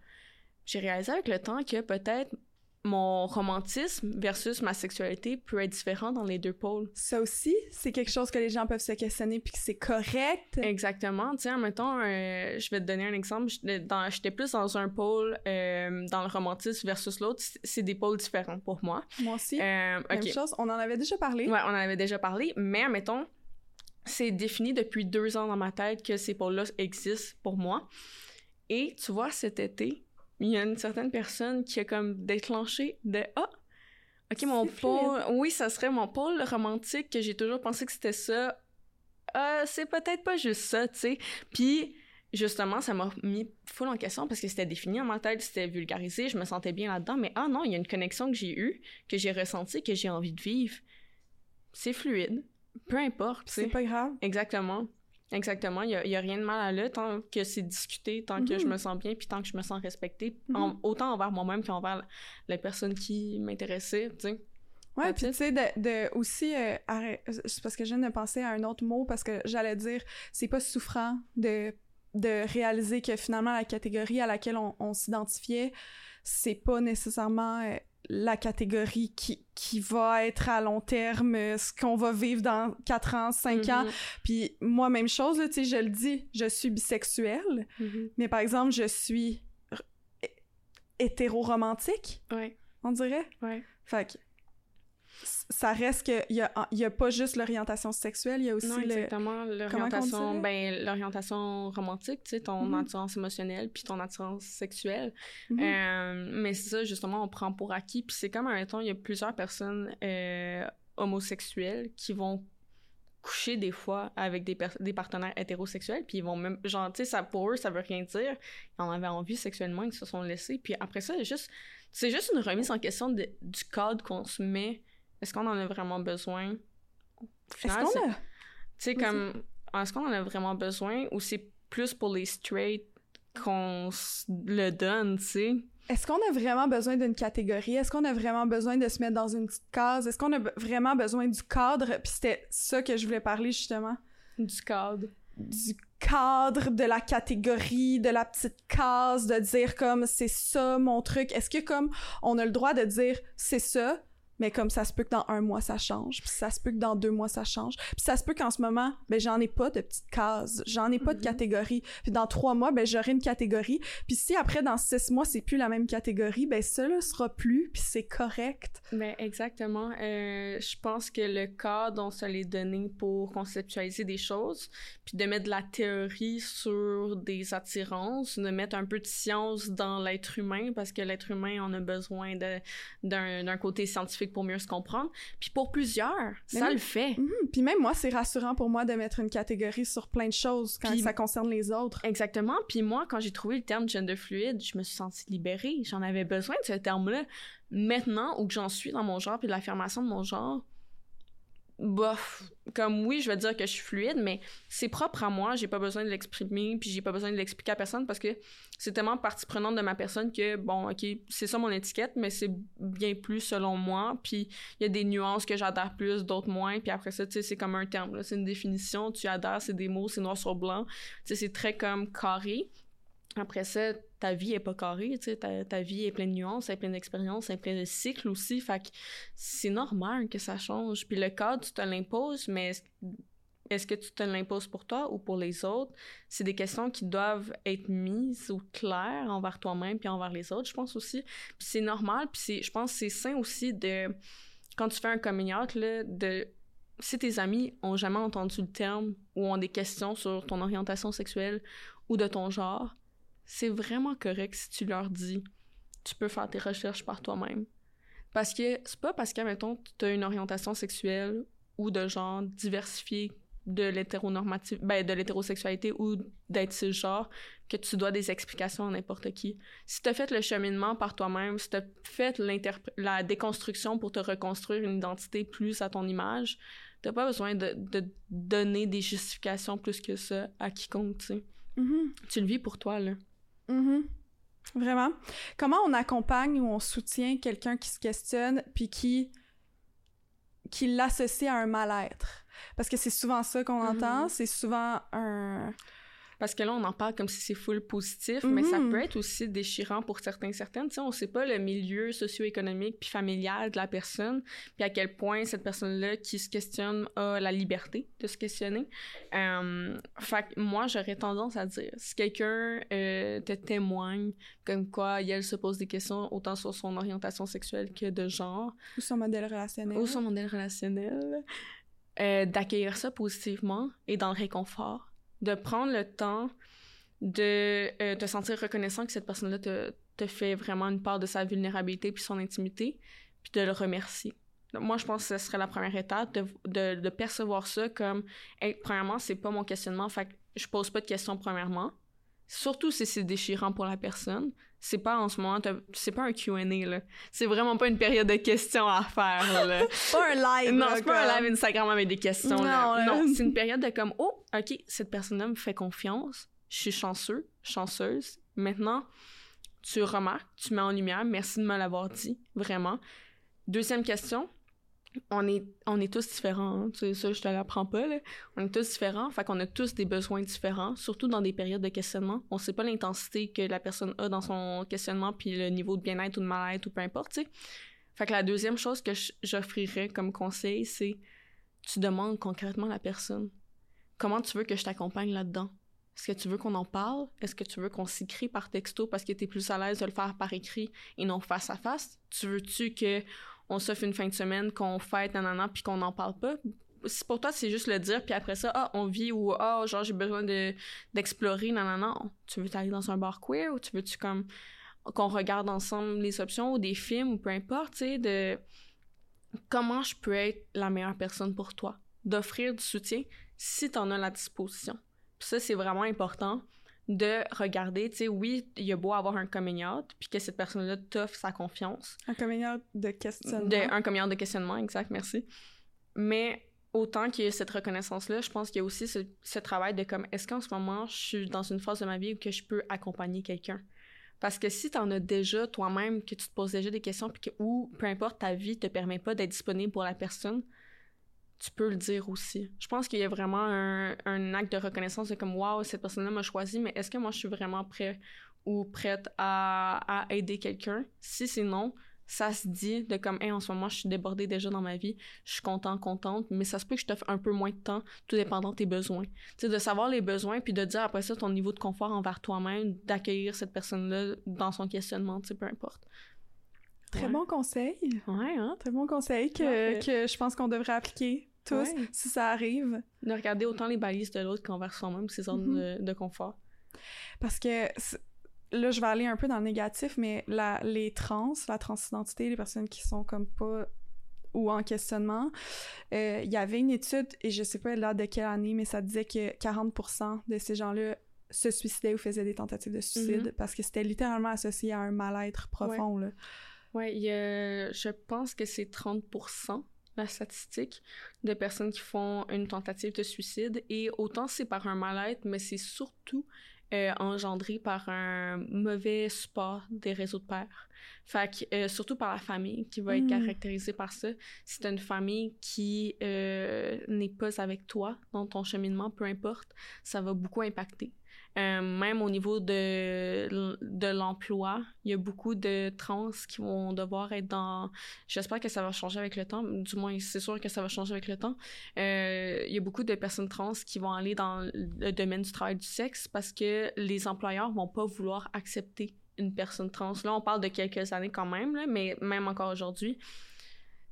J'ai réalisé avec le temps que peut-être mon romantisme versus ma sexualité peut être différent dans les deux pôles. Ça aussi, c'est quelque chose que les gens peuvent se questionner puis que c'est correct. Exactement. Tiens, mettons, euh, je vais te donner un exemple. J'étais plus dans un pôle euh, dans le romantisme versus l'autre. C'est des pôles différents pour moi. Moi aussi. Euh, Même chose. On en avait déjà parlé. Ouais, on en avait déjà parlé. Mais, mettons, c'est défini depuis deux ans dans ma tête que ces pôles-là existent pour moi. Et tu vois, cet été, il y a une certaine personne qui a comme déclenché de ah ok mon pôle oui ça serait mon pôle romantique que j'ai toujours pensé que c'était ça euh, c'est peut-être pas juste ça tu sais puis justement ça m'a mis full en question parce que c'était défini en ma tête c'était vulgarisé je me sentais bien là-dedans mais ah non il y a une connexion que j'ai eue que j'ai ressentie que j'ai envie de vivre c'est fluide. Peu importe. C'est pas grave. Exactement. Exactement. Il n'y a, a, rien de mal à là tant que c'est discuté, tant que je Mhm. me sens bien, puis tant que je me sens respectée, Mhm. en- autant envers moi-même qu'envers la personne qui m'intéressait, tu sais. Ouais, puis tu sais, de, de aussi, euh, parce que je viens de penser à un autre mot, parce que j'allais dire, c'est pas souffrant de, de réaliser que finalement la catégorie à laquelle on, on s'identifiait, c'est pas nécessairement euh, la catégorie qui, qui va être à long terme, euh, ce qu'on va vivre dans 4 ans, 5 ans. Mhm. Puis moi, même chose, là, tu sais, je le dis, je suis bisexuelle, Mhm. mais par exemple, je suis hétéroromantique, Ouais, on dirait. ouais. Fait que ça reste que il y a, y a pas juste l'orientation sexuelle, il y a aussi Non, exactement. L'orientation, ben, l'orientation romantique, tu sais, ton Mhm. attirance émotionnelle, puis ton attirance sexuelle. Mhm. Euh, mais c'est ça, justement, on prend pour acquis. Puis c'est comme, mettons, il y a plusieurs personnes euh, homosexuelles qui vont coucher des fois avec des, des partenaires hétérosexuels, puis ils vont même, genre, tu sais, ça, pour eux, ça veut rien dire. Ils en avaient envie sexuellement, ils se sont laissés. Puis après ça, c'est juste, c'est juste une remise en question de- du cadre qu'on se met. Est-ce qu'on en a vraiment besoin? Est-ce qu'on a? Tu sais, comme, est-ce qu'on en a vraiment besoin ou c'est plus pour les straight qu'on le donne, tu sais? est-ce qu'on a vraiment besoin d'une catégorie? Est-ce qu'on a vraiment besoin de se mettre dans une petite case? Est-ce qu'on a vraiment besoin du cadre? Puis c'était ça que je voulais parler justement Du cadre. du cadre de la catégorie, de la petite case, de dire comme c'est ça mon truc. Est-ce que comme on a le droit de dire c'est ça, mais comme ça se peut que dans un mois ça change, puis ça se peut que dans deux mois ça change, puis ça se peut qu'en ce moment ben j'en ai pas de petite case, j'en ai pas de Mhm. catégorie, puis dans trois mois ben j'aurai une catégorie, puis si après dans six mois c'est plus la même catégorie, ben ça là sera plus, puis c'est correct. Ben exactement. Euh, je pense que le cadre, on se l'est donné pour conceptualiser des choses, puis de mettre de la théorie sur des attirances, de mettre un peu de science dans l'être humain, parce que l'être humain, on a besoin d'un côté scientifique pour mieux se comprendre. Puis pour plusieurs, Mais ça le fait. Mhm. Puis même moi c'est rassurant pour moi de mettre une catégorie sur plein de choses quand Puis- ça concerne les autres. Exactement. Puis moi, quand j'ai trouvé le terme gender fluide, je me suis sentie libérée. J'en avais besoin de ce terme-là. Maintenant, où j'en suis dans mon genre, puis de l'affirmation de mon genre, bof. Comme oui, je vais dire que je suis fluide, mais c'est propre à moi. J'ai pas besoin de l'exprimer, puis j'ai pas besoin de l'expliquer à personne parce que c'est tellement partie prenante de ma personne que, bon, ok, c'est ça mon étiquette, mais c'est bien plus selon moi. Puis il y a des nuances que j'adhère plus, d'autres moins. Puis après ça, tu sais, c'est comme un terme. C'est une définition. Tu adhères, c'est des mots, c'est noir sur blanc. Tu sais, c'est très comme carré. Après ça, ta vie est pas carrée, tu sais, ta, ta vie est pleine de nuances, elle est pleine d'expériences, elle est pleine de cycles aussi, fait que c'est normal que ça change. Puis le cadre, tu te l'imposes, mais est-ce, que tu te l'imposes pour toi ou pour les autres? C'est des questions qui doivent être mises au clair envers toi-même puis envers les autres, je pense aussi. Puis c'est normal, puis c'est, je pense que c'est sain aussi de, quand tu fais un coming out, là, de si tes amis ont jamais entendu le terme ou ont des questions sur ton orientation sexuelle ou de ton genre, c'est vraiment correct si tu leur dis. Tu peux faire tes recherches par toi-même. Parce que c'est pas parce que, mettons, tu as une orientation sexuelle ou de genre diversifiée de l'hétéronormative, ben, de l'hétérosexualité ou d'être cisgenre que tu dois des explications à n'importe qui. Si tu as fait le cheminement par toi-même, si tu as fait la déconstruction pour te reconstruire une identité plus à ton image, t'as pas besoin de, de donner des justifications plus que ça à quiconque, tu sais. Mhm. Tu le vis pour toi, là. Mhm. Vraiment. Comment on accompagne ou on soutient quelqu'un qui se questionne puis qui qui l'associe à un mal-être? Parce que c'est souvent ça qu'on Mhm. entend, c'est souvent un... Parce que là, on en parle comme si c'est full positif, mais ça Mhm. peut être aussi déchirant pour certains certaines. Tu sais, on sait pas le milieu socio-économique puis familial de la personne, puis à quel point cette personne-là qui se questionne a la liberté de se questionner. Euh, fait que moi, j'aurais tendance à dire, si quelqu'un euh, te témoigne comme quoi elle se pose des questions autant sur son orientation sexuelle que de genre, ou son modèle relationnel. ou son modèle relationnel, euh, d'accueillir ça positivement et dans le réconfort, de prendre le temps de euh, te sentir reconnaissant que cette personne-là te, te fait vraiment une part de sa vulnérabilité puis son intimité, puis de le remercier. Moi, je pense que ce serait la première étape, de, de, de percevoir ça comme, hey, premièrement, c'est pas mon questionnement, fait que je pose pas de questions premièrement. Surtout si c'est déchirant pour la personne, c'est pas en ce moment, c'est pas un Q&A, là. C'est vraiment pas une période de questions à faire, là. pas un live, Non, c'est pas un live Instagram avec des questions, non, là. Non, c'est une période de comme, oh, OK, cette personne-là me fait confiance, je suis chanceux, chanceuse. Maintenant, tu remarques, tu mets en lumière, merci de me l'avoir dit, vraiment. Deuxième question, on est, on est tous différents. Hein. Tu ça, je te l'apprends pas. On est tous différents. Fait qu'on a tous des besoins différents, surtout dans des périodes de questionnement. On sait pas l'intensité que la personne a dans son questionnement, puis le niveau de bien-être ou de mal-être ou peu importe. Fait que la deuxième chose que j'offrirais comme conseil, c'est tu demandes concrètement à la personne comment tu veux que je t'accompagne là-dedans? Est-ce que tu veux qu'on en parle? Est-ce que tu veux qu'on s'écrit par texto parce que tu es plus à l'aise de le faire par écrit et non face à face? Tu veux-tu que on s'offre une fin de semaine, qu'on fête, nanana, puis qu'on n'en parle pas. Si pour toi, c'est juste le dire, puis après ça, ah, on vit ou ah, genre, j'ai besoin de, d'explorer, nanana. Tu veux aller dans un bar queer ou tu veux-tu comme qu'on regarde ensemble les options ou des films ou peu importe, tu sais, de comment je peux être la meilleure personne pour toi, d'offrir du soutien si tu en as la disposition. Puis ça, c'est vraiment important de regarder, tu sais, oui, il y a beau avoir un coming puis que cette personne-là t'offre sa confiance. Un coming de questionnement. un coming de questionnement, exact, merci. Mais autant qu'il y ait cette reconnaissance-là, je pense qu'il y a aussi ce, travail de comme, est-ce qu'en ce moment, je suis dans une phase de ma vie où que je peux accompagner quelqu'un? Parce que si tu en as déjà toi-même, que tu te poses déjà des questions, puis que, ou peu importe, ta vie te permet pas d'être disponible pour la personne, tu peux le dire aussi. Je pense qu'il y a vraiment un, acte de reconnaissance de comme, waouh, cette personne-là m'a choisi, mais est-ce que moi je suis vraiment prêt ou prête à, aider quelqu'un? Si c'est non, ça se dit de comme, hey, en ce moment, je suis débordée déjà dans ma vie, je suis contente, contente, mais ça se peut que je t'offre un peu moins de temps, tout dépendant de tes besoins. Tu sais, de savoir les besoins, puis de dire après ça ton niveau de confort envers toi-même, d'accueillir cette personne-là dans son questionnement, tu sais, peu importe. Très bon conseil. Ouais, hein? Très bon conseil que, que je pense qu'on devrait appliquer tous, si ça arrive. De regarder autant les balises de l'autre qu'envers soi-même, ces zones mm-hmm. de, confort. Parce que là, je vais aller un peu dans le négatif, mais la, les trans, la transidentité, les personnes qui sont comme pas ou en questionnement, euh, il y avait une étude, et je sais pas là de quelle année, mais ça disait que 40% de ces gens-là se suicidaient ou faisaient des tentatives de suicide mm-hmm. parce que c'était littéralement associé à un mal-être profond. Ouais. Là. Ouais, je pense que c'est 30% la statistique de personnes qui font une tentative de suicide et autant c'est par un mal-être, mais c'est surtout euh, engendré par un mauvais support des réseaux de pères. Fait que, euh, surtout par la famille qui va être hmm. caractérisée par ça. Si t'as une famille qui euh, n'est pas avec toi dans ton cheminement, peu importe, ça va beaucoup impacter. Euh, même au niveau de, de l'emploi, il y a beaucoup de trans qui vont devoir être dans... J'espère que ça va changer avec le temps, du moins c'est sûr que ça va changer avec le temps. Euh, il y a beaucoup de personnes trans qui vont aller dans le domaine du travail du sexe parce que les employeurs vont pas vouloir accepter une personne trans. Là, on parle de quelques années quand même, là, mais même encore aujourd'hui,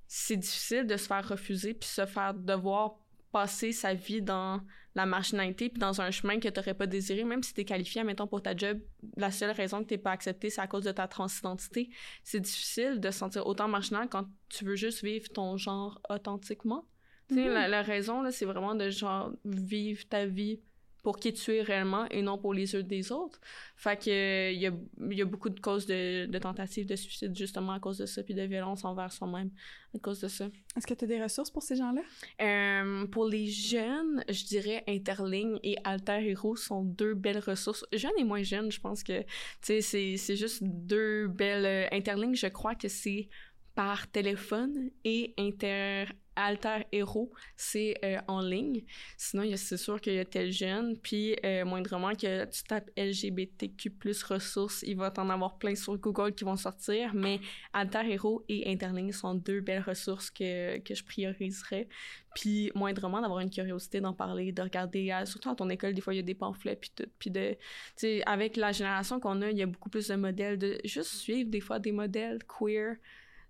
c'est difficile de se faire refuser puis se faire devoir passer sa vie dans la marginalité puis dans un chemin que tu n'aurais pas désiré, même si tu es qualifié, mettons, pour ta job, la seule raison que tu pas accepté, c'est à cause de ta transidentité. C'est difficile de se sentir autant marginal quand tu veux juste vivre ton genre authentiquement. Tu sais, mm-hmm. la, raison, là, c'est vraiment de genre vivre ta vie pour qui tu es réellement et non pour les yeux des autres. Fait que il y a, y a, beaucoup de causes de, de, tentatives de suicide justement à cause de ça, puis de violence envers soi-même à cause de ça. Est-ce que tu as des ressources pour ces gens-là? Euh, pour les jeunes, je dirais Interligne et Alter Hero sont deux belles ressources. Jeunes et moins jeunes, je pense que c'est, c'est juste deux belles... Euh, Interligne, je crois que c'est par téléphone et Inter Alter Hero, c'est euh, en ligne. Sinon, c'est sûr qu'il y a tel jeune, puis euh, moindrement que tu tapes LGBTQ+, ressources, il va t'en avoir plein sur Google qui vont sortir, mais Alter Hero et Interligne sont deux belles ressources que, que je prioriserais. Puis moindrement d'avoir une curiosité d'en parler, de regarder, euh, surtout à ton école, des fois il y a des pamphlets, puis puis de, avec la génération qu'on a, il y a beaucoup plus de modèles, de juste suivre des fois des modèles queer,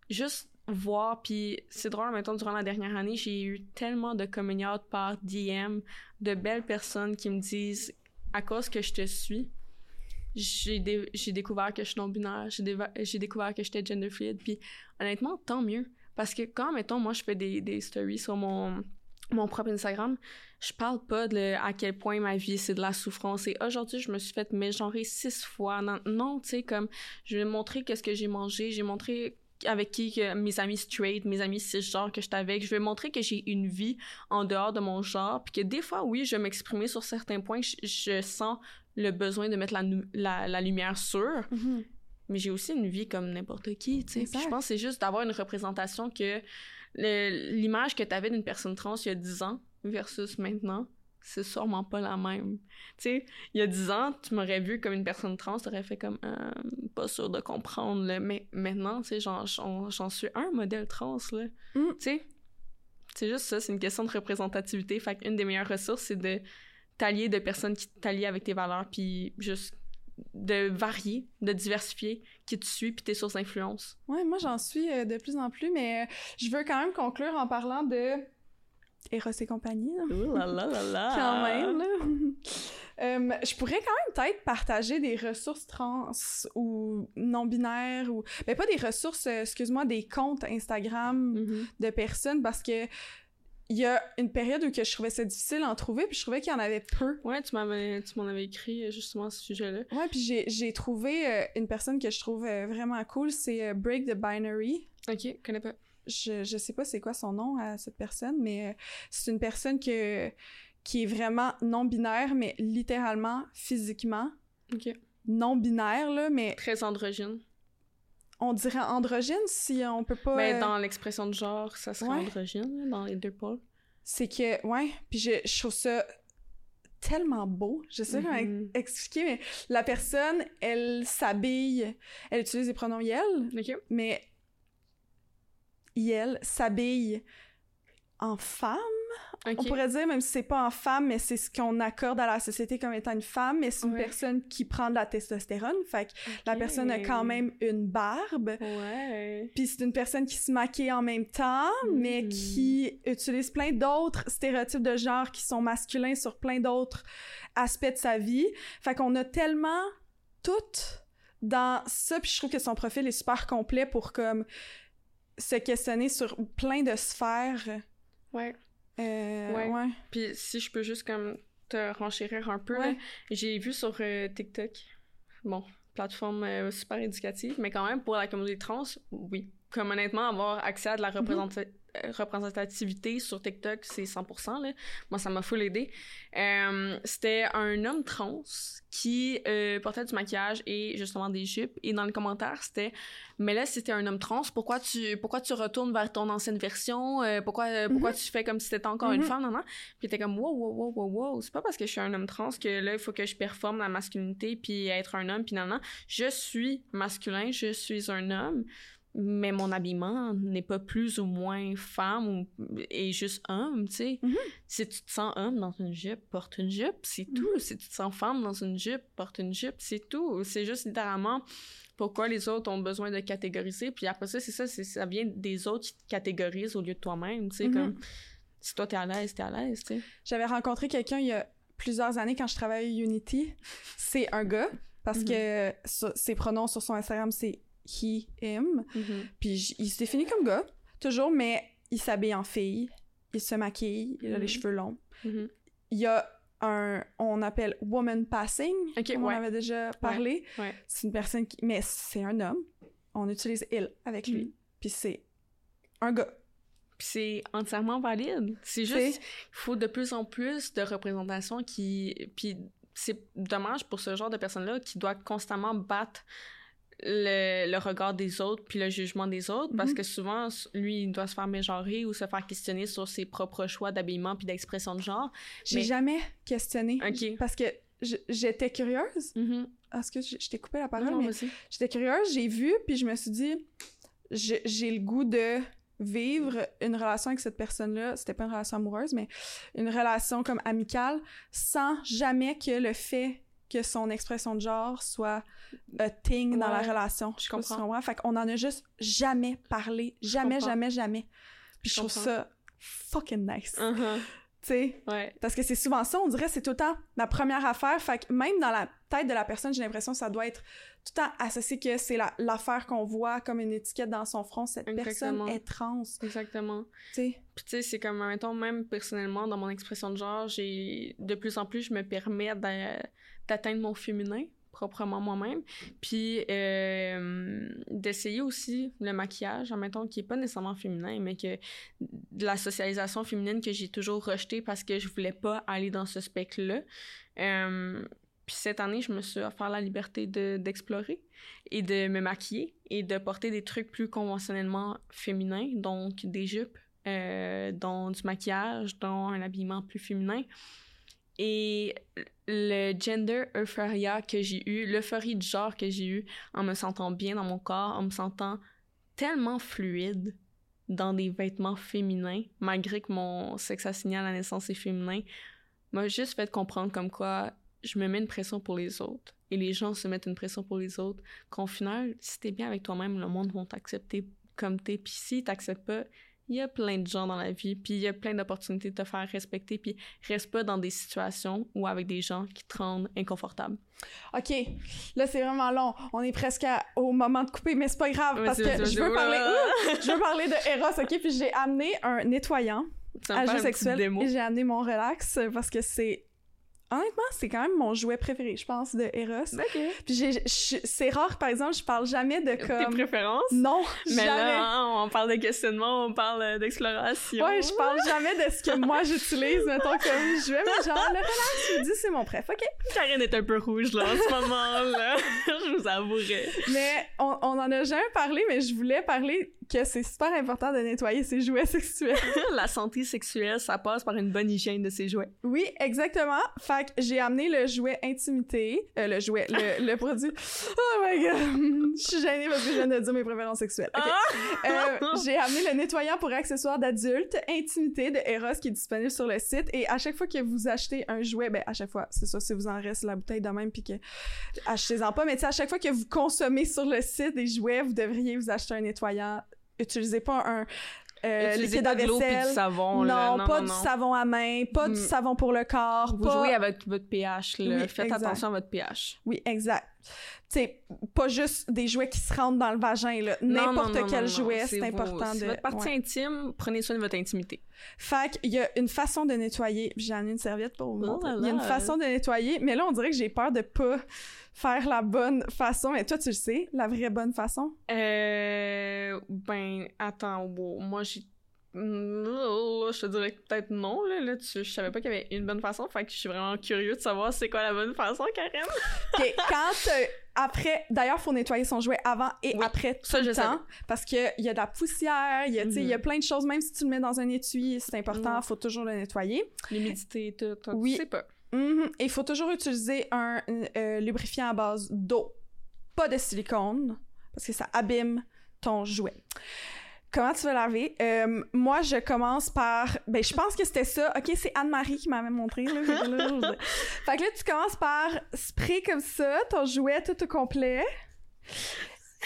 juste voir puis c'est drôle maintenant durant la dernière année j'ai eu tellement de communions par DM de belles personnes qui me disent à cause que je te suis j'ai j'ai découvert que je suis non binaire j'ai découvert que j'étais gender fluid puis honnêtement tant mieux parce que quand mettons moi je fais des, des stories sur mon mon propre Instagram, je parle pas de à quel point ma vie c'est de la souffrance et aujourd'hui je me suis fait mégenrer six fois. Non, non tu sais comme je vais montrer qu'est-ce que j'ai mangé, j'ai montré avec qui que mes amis straight, mes amis cisgenres que j'étais avec, je vais montrer que j'ai une vie en dehors de mon genre, puis que des fois oui, je vais m'exprimer sur certains points, je, je, sens le besoin de mettre la, la, la lumière sur. Mhm. Mais j'ai aussi une vie comme n'importe qui, tu sais. Je pense que c'est juste d'avoir une représentation que l'image que tu avais d'une personne trans il y a 10 ans versus maintenant, c'est sûrement pas la même. Tu sais, il y a 10 ans, tu m'aurais vu comme une personne trans, t'aurais fait comme euh, pas sûr de comprendre, là. mais maintenant, tu sais, j'en suis un modèle trans, là. Mm. Tu sais, c'est juste ça, c'est une question de représentativité. Fait qu'une des meilleures ressources, c'est de t'allier de personnes qui t'allient avec tes valeurs, puis juste de varier, de diversifier qui tu suis puis tes sources d'influence. Ouais, moi j'en suis euh, de plus en plus, mais euh, je veux quand même conclure en parlant de Eros et compagnie. Là. Ouh là là là là! quand même, là. Euh, je pourrais quand même peut-être partager des ressources trans ou non-binaires ou... Ben pas des ressources, excuse-moi, des comptes Instagram Mm -hmm. de personnes parce que il y a une période où que je trouvais ça difficile à en trouver, puis je trouvais qu'il y en avait peu. Ouais, tu m'en avais écrit justement à ce sujet-là. Ouais, puis j'ai, j'ai trouvé euh, une personne que je trouve euh, vraiment cool, c'est euh, Break the Binary. Ok, connais pas. Je, je sais pas c'est quoi son nom à cette personne, mais euh, c'est une personne que, qui est vraiment non-binaire, mais littéralement, physiquement. Non-binaire, là, mais Très androgyne. on dirait androgyne si on peut pas... Mais euh, dans l'expression de genre, ça serait ouais. androgyne, dans les deux pôles. c'est que ouais puis je, je trouve ça tellement beau je sais pas Mhm. comment expliquer mais la personne elle s'habille elle utilise les pronoms yel mais yel s'habille en femme on pourrait dire même si c'est pas en femme mais c'est ce qu'on accorde à la société comme étant une femme mais c'est une Ouais. personne qui prend de la testostérone fait que la personne a quand même une barbe Ouais. puis c'est une personne qui se maquille en même temps, mais Mm. qui utilise plein d'autres stéréotypes de genre qui sont masculins sur plein d'autres aspects de sa vie. Fait qu'on a tellement tout dans ça, puis je trouve que son profil est super complet pour comme se questionner sur plein de sphères. Ouais. Euh, Ouais. ouais. Puis si je peux juste comme te renchérir un peu, Ouais. j'ai vu sur euh, TikTok, bon, plateforme euh, super éducative, mais quand même pour la communauté trans, oui. Comme honnêtement, avoir accès à de la Mhm. représenta- euh, représentativité sur TikTok, c'est 100%. Là. Moi, ça m'a full aidé. Euh, C'était un homme trans qui euh, portait du maquillage et justement des jupes. Et dans le commentaire, c'était Mais là, si t'es un homme trans, pourquoi tu, pourquoi tu retournes vers ton ancienne version? Euh, Pourquoi, euh, pourquoi tu fais comme si t'étais encore une Mhm. femme non, non? Puis t'es comme Wow, wow, wow, wow, wow. C'est pas parce que je suis un homme trans que là, il faut que je performe la masculinité puis être un homme. Puis non, non. Je suis masculin, je suis un homme mais mon habillement n'est pas plus ou moins femme ou et juste homme, tu sais. Mhm. Si tu te sens homme dans une jupe, porte une jupe, c'est tout. Si tu te sens femme dans une jupe, porte une jupe, c'est tout. C'est juste littéralement pourquoi les autres ont besoin de catégoriser. Puis après ça, c'est ça, ça vient des autres qui te catégorisent au lieu de toi-même, tu sais, Mhm. comme si toi t'es à l'aise, t'es à l'aise, tu sais. J'avais rencontré quelqu'un il y a plusieurs années quand je travaillais à Unity. C'est un gars, parce que sur- ses pronoms sur son Instagram, c'est he, him. Puis j- il se définit comme gars, toujours, mais il s'habille en fille, il se maquille, il a les cheveux longs. Mhm. Il y a un, on appelle woman passing, Ok, comme ouais. on avait déjà parlé. ouais. C'est une personne qui, mais c'est un homme. On utilise il avec lui. Puis c'est un gars. Puis c'est entièrement valide. C'est juste, il faut de plus en plus de représentation qui... Puis c'est dommage pour ce genre de personnes-là qui doit constamment battre le, le regard des autres puis le jugement des autres parce Mhm. que souvent, lui, il doit se faire mégenrer ou se faire questionner sur ses propres choix d'habillement puis d'expression de genre. J'ai Mais- jamais questionné. Ok. Parce que j'étais curieuse. Mhm. Est-ce que je t'ai coupé la parole? non, mais. J'étais curieuse, j'ai vu, puis je me suis dit, j'ai j'ai le goût de vivre une relation avec cette personne-là. C'était pas une relation amoureuse, mais une relation comme amicale, sans jamais que le fait que son expression de genre soit a thing dans la relation. je comprends. comprends. Fait qu'on en a juste jamais parlé. Jamais, jamais, jamais. Puis je, Je trouve ça fucking nice. Mhm. Tu sais? Ouais. Parce que c'est souvent ça, on dirait, c'est tout le temps la première affaire. Fait que même dans la tête de la personne, j'ai l'impression que ça doit être tout le temps associé que c'est la- l'affaire qu'on voit comme une étiquette dans son front. Cette Exactement. personne est trans. Tu Exactement. sais? Puis tu sais, c'est comme, mettons, même personnellement, dans mon expression de genre, j'ai de plus en plus, je me permets d'atteindre mon féminin, proprement moi-même. Puis euh, d'essayer aussi le maquillage, mettons, qui est pas nécessairement féminin, mais que de la socialisation féminine que j'ai toujours rejetée parce que je voulais pas aller dans ce spectre-là. Euh, puis cette année, je me suis offert la liberté de- d'explorer et de me maquiller et de porter des trucs plus conventionnellement féminins, donc des jupes, euh, dont du maquillage, dont un habillement plus féminin. Et le gender euphoria que j'ai eu, l'euphorie du genre que j'ai eu en me sentant bien dans mon corps, en me sentant tellement fluide dans des vêtements féminins, malgré que mon sexe assigné à la naissance est féminin, m'a juste fait comprendre comme quoi je me mets une pression pour les autres et les gens se mettent une pression pour les autres. Qu'au final, si t'es bien avec toi-même, le monde va t'accepter comme t'es. Puis si t'acceptes pas, il y a plein de gens dans la vie, puis il y a plein d'opportunités de te faire respecter, puis reste pas dans des situations ou avec des gens qui te rendent inconfortable. OK, là, c'est vraiment long. On est presque à- au moment de couper, mais c'est pas grave, parce que je veux parler... Ouh! je veux parler de Eros, OK? Puis j'ai amené un nettoyant à jeu sexuel j'ai amené mon relax parce que c'est... Honnêtement, c'est quand même mon jouet préféré, je pense, de Eros. Ok. Puis c'est rare, par exemple, je parle jamais de Tes comme... préférences? Non, Mais jamais. là, hein, on parle de questionnement, on parle euh, d'exploration. Ouais, je parle jamais de ce que moi j'utilise, mettons, comme vais, mais genre, le relax, je dis, c'est mon préf, OK? Karine est un peu rouge, là, en ce moment-là. je vous avouerai. Mais on, on en a jamais parlé, mais je voulais parler que c'est super important de nettoyer ses jouets sexuels. La santé sexuelle, ça passe par une bonne hygiène de ses jouets. Oui, exactement. Fait que j'ai amené le jouet intimité, euh, le jouet, le, le produit. Oh my god, je suis gênée parce que je viens de dire mes préférences sexuelles. Ok. Euh, j'ai amené le nettoyant pour accessoires d'adultes intimité de Eros qui est disponible sur le site et à chaque fois que vous achetez un jouet, ben à chaque fois, c'est ça, si vous en reste la bouteille de même puis que achetez-en pas, mais tu sais à chaque fois que vous consommez sur le site des jouets, vous devriez vous acheter un nettoyant. Utilisez pas un euh, liquide à puis vaisselle. du savon, non, là. Non, pas non, du non. savon à main, pas du Mm. savon pour le corps, Vous pas... jouez avec votre pH, là. Oui, Faites exact. attention à votre pH. Oui, exact. Tu sais, pas juste des jouets qui se rentrent dans le vagin, là. N'importe quel jouet, c'est important c'est de... votre partie ouais. intime, prenez soin de votre intimité. Fait qu'il y a une façon de nettoyer. J'ai amené une serviette pour vous Oh Il y a une façon de nettoyer, mais là, on dirait que j'ai peur de pas faire la bonne façon. Mais toi, tu le sais, la vraie bonne façon? Euh. Ben, attends, wow. moi j'ai. Mm, Je te dirais que peut-être non, là. là tu... Je savais pas qu'il y avait une bonne façon, fait que je suis vraiment curieux de savoir c'est quoi la bonne façon, Karen. OK, quand... euh, après... D'ailleurs, faut nettoyer son jouet avant et Oui, après tout ça, le temps. savais. Parce qu'il y a de la poussière, il y a, tu sais, il y a Mhm. plein de choses. Même si tu le mets dans un étui, c'est important, Mhm. faut toujours le nettoyer. L'humidité, tout, tout. Oui. Tu sais pas. Mhm. Il faut toujours utiliser un euh, lubrifiant à base d'eau, pas de silicone, parce que ça abîme ton jouet. Comment tu vas laver? Euh, moi, je commence par... Ben, je pense que c'était ça. OK, c'est Anne-Marie qui m'avait montré. Fait que là, tu commences par spray comme ça, ton jouet tout au complet.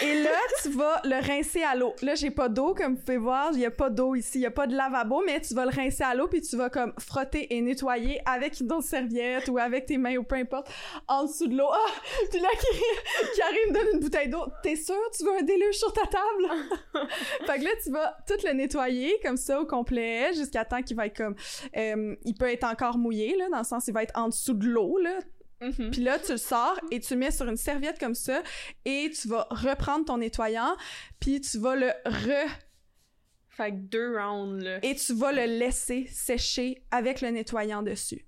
Et là, tu vas le rincer à l'eau. Là, j'ai pas d'eau, comme vous pouvez voir. Il y a pas d'eau ici. Il y a pas de lavabo, mais tu vas le rincer à l'eau, puis tu vas comme frotter et nettoyer avec une autre serviette ou avec tes mains ou peu importe, en dessous de l'eau. Ah! Puis là, qui, qui arrive me donne une bouteille d'eau. T'es sûr tu veux un déluge sur ta table? fait que là, tu vas tout le nettoyer comme ça au complet jusqu'à temps qu'il va être comme... euh, il peut être encore mouillé, là, dans le sens il va être en dessous de l'eau, là, Mhm. puis là, tu le sors et tu le mets sur une serviette comme ça et tu vas reprendre ton nettoyant puis tu vas le re... Fait que deux rounds, là. et tu vas le laisser sécher avec le nettoyant dessus.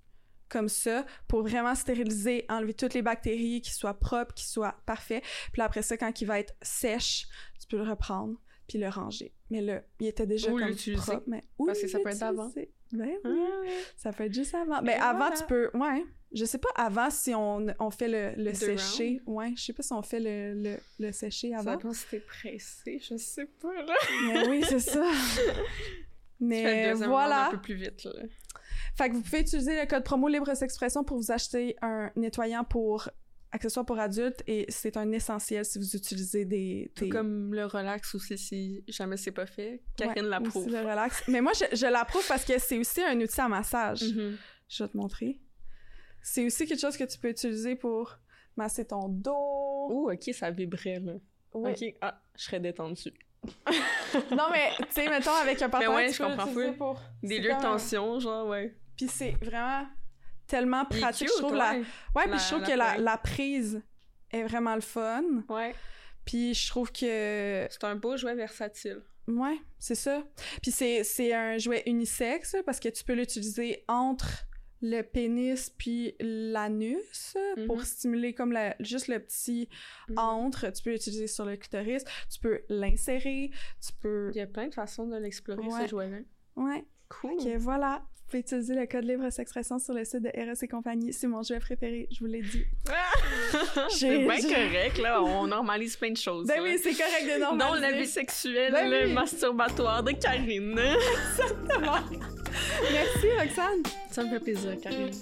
Comme ça, pour vraiment stériliser, enlever toutes les bactéries, qu'il soit propre, qu'il soit parfait. Puis là, après ça, quand il va être sèche, tu peux le reprendre puis le ranger. Mais là, il était déjà Ou comme propre. Mais Parce que ça peut être avant. Ben Ah, oui. Ça peut être juste avant. Mais Et avant, voilà. tu peux. Ouais. Je sais pas avant si on, on fait le, le Deux sécher. Ouais. Je sais pas si on fait le, le, le sécher Ça avant. dépend si t'es pressé, je sais pas, là. Mais oui, c'est ça. Tu fais le Mais voilà. un peu plus vite, là. Fait que vous pouvez utiliser le code promo Libre Expression pour vous acheter un nettoyant pour accessoire pour adultes et c'est un essentiel si vous utilisez des... Tout comme le relax aussi, si jamais c'est pas fait. Karine Ouais, l'approuve. le relax. Mais moi, je, je l'approuve parce que c'est aussi un outil à massage. Mhm. Je vais te montrer. C'est aussi quelque chose que tu peux utiliser pour masser ton dos. Ouh, ok, ça vibrait, là. Oui. Ok, ah, je serais détendue. Non, mais tu sais, mettons, avec un partenaire, ouais, tu je peux comprends l'utiliser pour... Des lieux de tension, genre, ouais. Puis c'est vraiment tellement pratique. cute, je trouve la... ouais. Ouais, puis je trouve la que la, la prise est vraiment le fun. Ouais. Puis je trouve que... C'est un beau jouet versatile. Ouais, c'est ça. Puis c'est, c'est un jouet unisexe parce que tu peux l'utiliser entre le pénis puis l'anus pour Mhm. stimuler comme la- juste le petit Mhm. entre. Tu peux l'utiliser sur le clitoris. Tu peux l'insérer. Tu peux... Il y a plein de façons de l'explorer, Ouais. ce jouet-là. Ouais. Cool. Ok, voilà. Pouvez utiliser le code libre expression sur le site de RS et compagnie. C'est mon jouet préféré, je vous l'ai dit. c'est J'ai- bien correct, là. On normalise plein de choses. Ben là. oui, c'est correct de normaliser. la vie sexuelle Ben oui. masturbatoire de Karine. Merci, Roxane. Ça me fait plaisir, Karine.